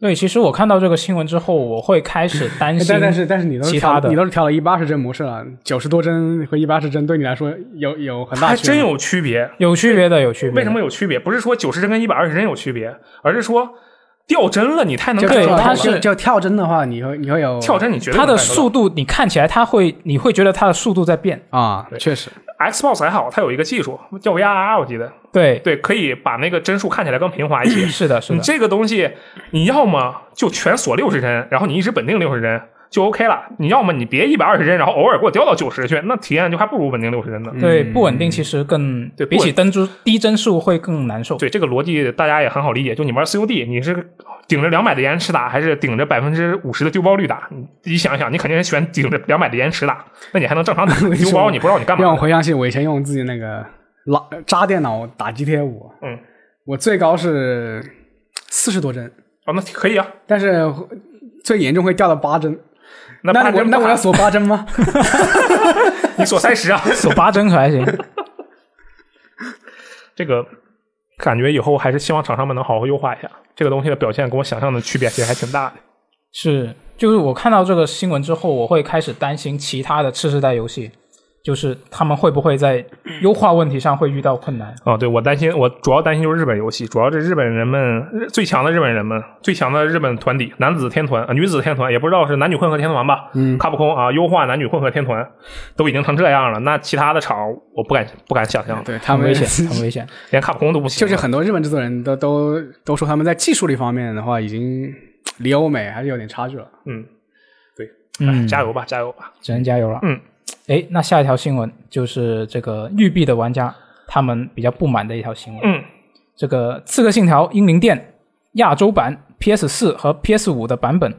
对。其实我看到这个新闻之后，我会开始 担心。但但是但是你都是调其他的你都是调了一百二十帧模式了，九十多帧和一百二十帧对你来说有有很大区别还真有区别。有区别的，有区别。为什么有区别？不是说九十帧跟一百二十帧有区别，而是说掉帧了，你太能对它是就就跳帧的话，你会你会有跳帧，你觉得它的速度，你看起来它会，你会觉得它的速度在变。啊，确实 Xbox 还好，它有一个技术叫 VRR，我记得对，对，可以把那个帧数看起来更平滑一些。是的，是的。你这个东西，你要么就全锁六十帧，然后你一直稳定六十帧就 OK 了；你要么你别一百二十帧，然后偶尔给我调到九十去，那体验就还不如稳定六十帧呢。对，不稳定其实更对比起不登珠低帧数会更难受。对这个逻辑，大家也很好理解。就你玩 COD，你是顶着两百的延迟打，还是顶着百分之五十的丢包率打？你你想一想，你肯定是选顶着两百的延迟打，那你还能正常打 丢包，你不知道你干嘛呢？让我回想起我以前用自己那个老扎电脑打 GTA 五，嗯，我最高是四十多帧，哦，那可以啊。但是最严重会掉到八帧。那那我那我要锁八帧吗？你锁三十啊？锁八帧可还行。这个感觉以后还是希望厂商们能好好优化一下这个东西的表现，跟我想象的区别其实还挺大的。是，就是我看到这个新闻之后，我会开始担心其他的次世代游戏，就是他们会不会在 优化问题上会遇到困难。哦，对我担心，我主要担心就是日本游戏，主要是日本人们最强的日本人们，最强的日本团体，男子天团、呃、女子天团，也不知道是男女混合天团吧？嗯卡普空啊，优化男女混合天团都已经成这样了，那其他的厂我不敢不敢想象，对他们很危险，很危险。连卡普空都不行。就是很多日本制作人都都都说他们在技术力方面的话，已经离欧美还是有点差距了。嗯，对嗯，加油吧，加油吧！只能加油了。嗯，哎，那下一条新闻就是这个育碧的玩家他们比较不满的一条新闻。嗯，这个《刺客信条：英灵殿》亚洲版 PS 四和 PS 五的版本，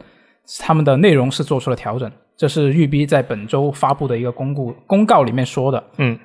他们的内容是做出了调整。这是育碧在本周发布的一个公布公告里面说的。嗯，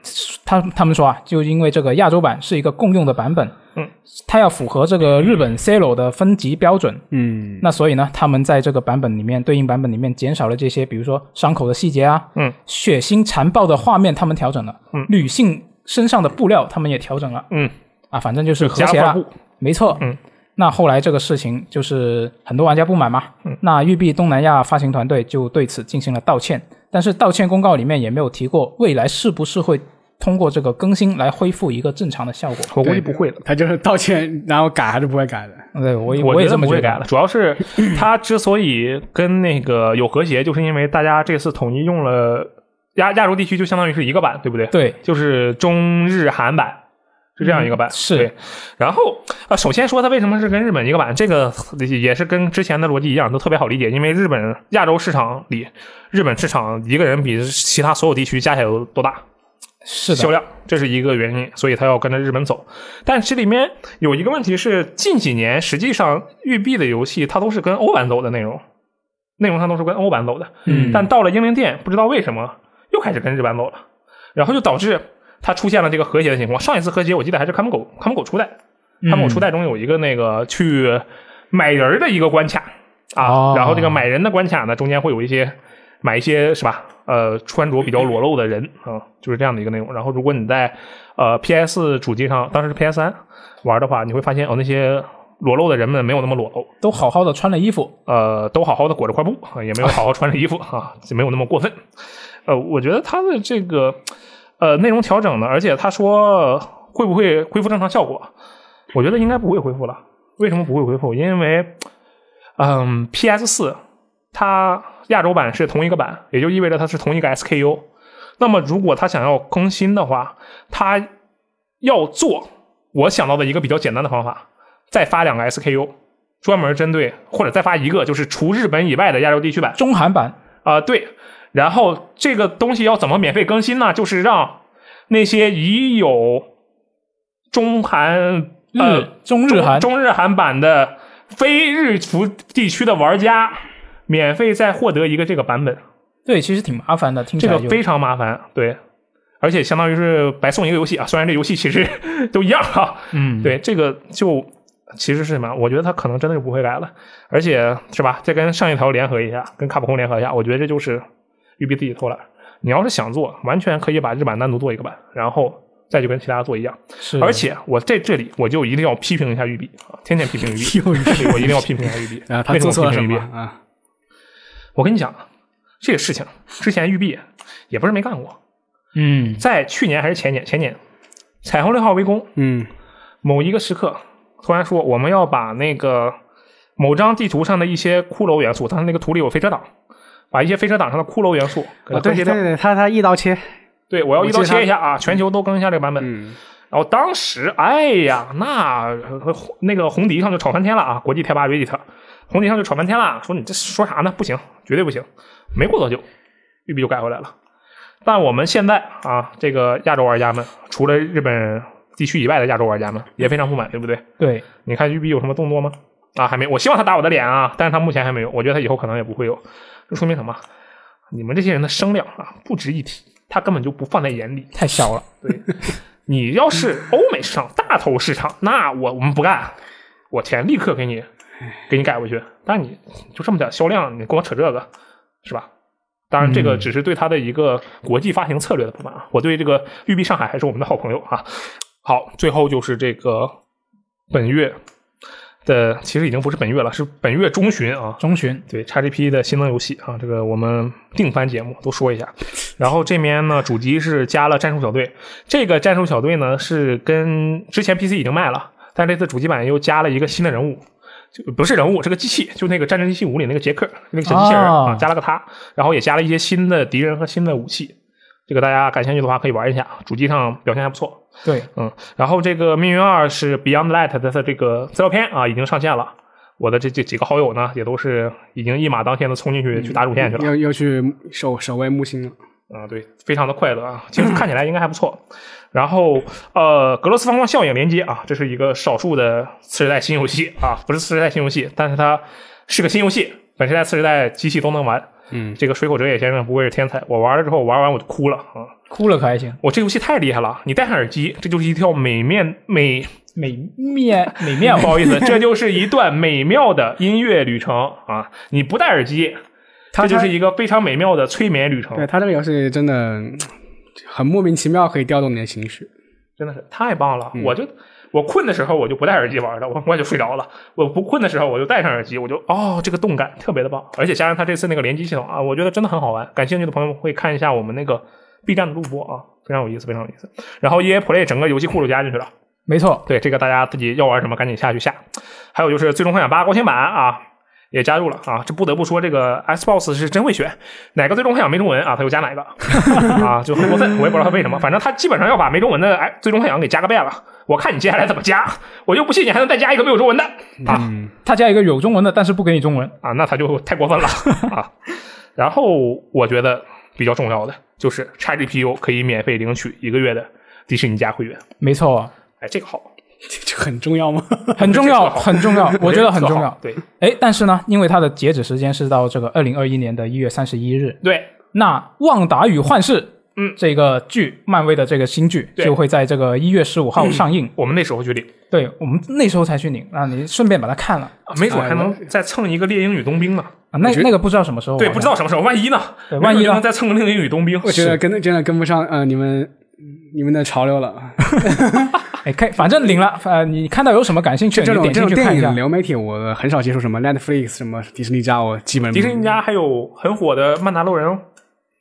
他他们说啊，就因为这个亚洲版是一个共用的版本，嗯，它要符合这个日本 CELO 的分级标准，嗯，那所以呢，他们在这个版本里面对应版本里面减少了这些，比如说伤口的细节啊，嗯，血腥残暴的画面他们调整了，嗯。女性身上的布料他们也调整了，嗯，啊，反正就是和谐了没错，嗯。那后来这个事情就是很多玩家不满嘛，嗯那育碧东南亚发行团队就对此进行了道歉，但是道歉公告里面也没有提过未来是不是会通过这个更新来恢复一个正常的效果。我估计不会了。他就是道歉，然后改还是不会改的。对我也我也这么觉得不会改了，主要是他之所以跟那个有和谐，就是因为大家这次统一用了亚亚洲地区，就相当于是一个版，对不对？对，就是中日韩版。是这样一个版，嗯是对。然后啊，首先说它为什么是跟日本一个版，这个也是跟之前的逻辑一样，都特别好理解。因为日本亚洲市场里，日本市场一个人比其他所有地区加起来都多大？是的，销量，这是一个原因，所以他要跟着日本走。但这里面有一个问题是，近几年实际上育碧的游戏它都是跟欧版走的内容，内容上都是跟欧版走的。嗯但到了英灵殿，不知道为什么又开始跟日版走了，然后就导致它出现了这个和谐的情况。上一次和谐我记得还是看门狗看门狗初代，看门狗初代中有一个那个去买人的一个关卡啊，哦然后这个买人的关卡呢中间会有一些买一些是吧？呃，穿着比较裸露的人啊，就是这样的一个内容。然后如果你在呃 PS 主机上，当时是 PS 三玩的话，你会发现哦那些裸露的人们没有那么裸露，都好好的穿了衣服，呃，都好好的裹着块布啊，也没有好好穿着衣服啊，就没有那么过分。呃，我觉得他的这个呃内容调整呢，而且他说会不会恢复正常效果？我觉得应该不会恢复了。为什么不会恢复？因为嗯，PS 四它亚洲版是同一个版，也就意味着它是同一个 SKU。那么如果他想要更新的话，他要做我想到的一个比较简单的方法，再发两个 SKU，专门针对或者再发一个，就是除日本以外的亚洲地区版中韩版啊、对。然后这个东西要怎么免费更新呢？就是让那些已有中韩日、呃中日韩中中日韩版的非日服地区的玩家，免费再获得一个这个版本。对，其实挺麻烦的，听这个非常麻烦，对，而且相当于是白送一个游戏啊。虽然这游戏其实都一样哈、嗯，对，这个就其实是什么？我觉得他可能真的就不会改了，而且是吧？再跟上一条联合一下，跟卡普空联合一下，我觉得这就是育碧自己偷懒。你要是想做，完全可以把日版单独做一个版，然后再就跟其他做一样。是，而且我在这里我就一定要批评一下育碧啊，天天批评育碧，对我一定要批评一下育碧。啊他为什做错了什么批评育碧？啊？我跟你讲，这个事情之前育碧也不是没干过，嗯，在去年还是前年，前年彩虹六号围攻嗯某一个时刻，突然说我们要把那个某张地图上的一些骷髅元素，当时那个图里有飞车党，把一些飞车党上的骷髅元素给它啊，对和谐掉。对对，他他一刀切，对，我要一刀切一下啊，全球都更一下这个版本。嗯然后当时，哎呀，那呃那个红迪上就吵翻天了啊！国际贴吧 Reddit，红迪上就吵翻天了，说你这说啥呢？不行，绝对不行。没过多久，育碧就改回来了。但我们现在啊，这个亚洲玩家们，除了日本地区以外的亚洲玩家们，也非常不满，对不对？对，你看育碧有什么动作吗？啊，还没。我希望他打我的脸啊，但是他目前还没有。我觉得他以后可能也不会有。这说明什么？你们这些人的声量啊，不值一提，他根本就不放在眼里。太小了，对，你要是欧美市场大头市场，那我我们不干，我钱，立刻给你给你改回去。但你就这么点销量，你跟我扯这个，是吧？当然，这个嗯只是对他的一个国际发行策略的不满啊。我对这个育碧上海还是我们的好朋友啊。好，最后就是这个本月的，其实已经不是本月了，是本月中旬啊。中旬对 XGP 的新增游戏啊，这个我们定番节目都说一下。然后这边呢，主机是加了战术小队，这个战术小队呢是跟之前 PC 已经卖了，但这次主机版又加了一个新的人物，就不是人物，是个机器，就那个《战争机器五》里那个杰克，那个小机器人、哦啊，加了个他，然后也加了一些新的敌人和新的武器。这个大家感兴趣的话可以玩一下，主机上表现还不错。对，嗯，然后这个《命运二》是 Beyond Light 的这个资料片啊，已经上线了。我的这这几个好友呢，也都是已经一马当先的冲进去去打主线去了。要要去守守卫木星了。啊，对，非常的快乐啊，其实看起来应该还不错。然后呃，格罗斯方框效应连接啊，这是一个少数的次时代新游戏啊，不是次时代新游戏，但是它是个新游戏，本时代次时代机器都能玩。嗯，这个水口哲也先生不愧是天才，我玩了之后玩完我就哭了啊！哭了可还行，我这游戏太厉害了，你戴上耳机，这就是一条美面美美面美面 不好意思，这就是一段美妙的音乐旅程啊！你不戴耳机，它这就是一个非常美妙的催眠旅程。对他这个游戏真的嗯 很莫名其妙，可以调动你的情绪。真的是太棒了！嗯我就我困的时候我就不戴耳机玩了，我很快就睡着了。我不困的时候我就戴上耳机，我就哦，这个动感特别的棒，而且加上它这次那个联机系统啊，我觉得真的很好玩。感兴趣的朋友们会看一下我们那个 B 站的录播啊，非常有意思，非常有意思。然后 EA Play 整个游戏库都加进去了，没错，对这个大家自己要玩什么赶紧下去下。还有就是《最终幻想八》高清版啊。也加入了啊！这不得不说，这个 Xbox 是真会选，哪个最终幻想没中文啊，他就加哪个啊，就很过分。我也不知道他为什么，反正他基本上要把没中文的哎最终幻想给加个遍了。我看你接下来怎么加，我就不信你还能再加一个没有中文的。啊。嗯，他加一个有中文的，但是不给你中文，啊，那他就太过分了。啊。然后我觉得比较重要的就是 XGPU 可以免费领取一个月的迪士尼加会员，没错，哎，这个好，这很重要吗？很重要，很重要，我觉得很重要。对。哎，但是呢，因为它的截止时间是到这个二零二一年的一月三十一日，对，那《旺达与幻视》嗯这个剧，漫威的这个新剧就会在这个一月十五号上映。我们那时候去领，对我们那时候才去领，啊，你顺便把它看了啊没准还能再蹭一个猎鹰与冬兵呢。啊，那那个不知道什么时候。对，不知道什么时候，万一呢？对万一能再蹭个猎鹰与冬兵。我觉得跟真的跟不上呃你们你们的潮流了。哎，看，反正领了，呃，你看到有什么感兴趣，这种你点这种电进去看一下影。流媒体，我很少接触什么 Netflix 什么迪士尼家，我基本迪士尼家还有很火的曼达洛人哦，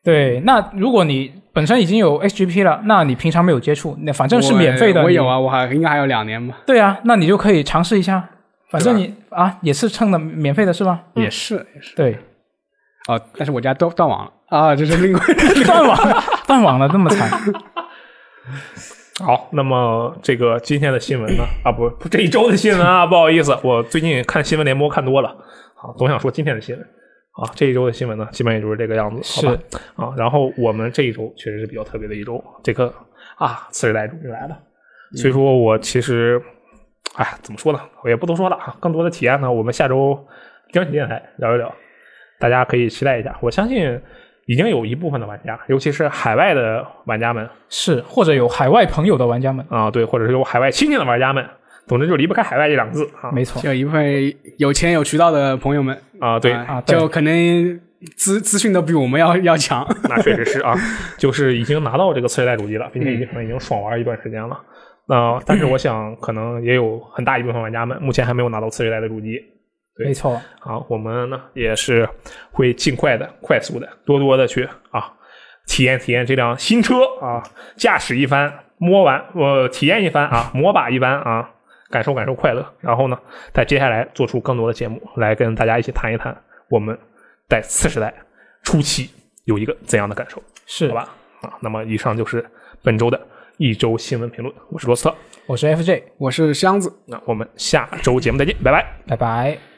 对，那如果你本身已经有 HGP 了，那你平常没有接触，那反正是免费的。我我有啊，我还应该还有两年吧。对啊，那你就可以尝试一下，反正你啊也是蹭的免费的是吧？也是也是对，哦，但是我家断断网了啊，这是另外 断网了，断网了，这么惨。好，那么这个今天的新闻呢？啊，不，不这一周的新闻啊，不好意思，我最近看新闻联播看多了，好，总想说今天的新闻。啊，这一周的新闻呢，基本也就是这个样子，好吧？啊，然后我们这一周确实是比较特别的一周，这个啊，次世代终于来了，所以说我其实，哎，怎么说呢？我也不多说了啊，更多的体验呢，我们下周江体电台聊一聊，大家可以期待一下。我相信已经有一部分的玩家，尤其是海外的玩家们，是，或者有海外朋友的玩家们，啊，对，或者是有海外亲戚的玩家们，总之就离不开海外这两个字啊。没错，就一部分有钱有渠道的朋友们啊，对，啊对就可能资资讯都比我们要 要强。那确实是啊，就是已经拿到这个次世代主机了，并且已经可能已经爽玩一段时间了。那、但是我想，可能也有很大一部分玩家们目前还没有拿到次世代的主机。对没错，好，我们呢也是会尽快的、快速的、多多的去啊体验体验这辆新车啊，驾驶一番，摸完我、体验一番啊，摸把一番啊，感受感受快乐。然后呢，在接下来做出更多的节目来跟大家一起谈一谈我们在次时代初期有一个怎样的感受，是好吧？啊，那么以上就是本周的一周新闻评论，我是罗斯特，我是 FJ，我是箱子。那我们下周节目再见，拜拜。拜拜。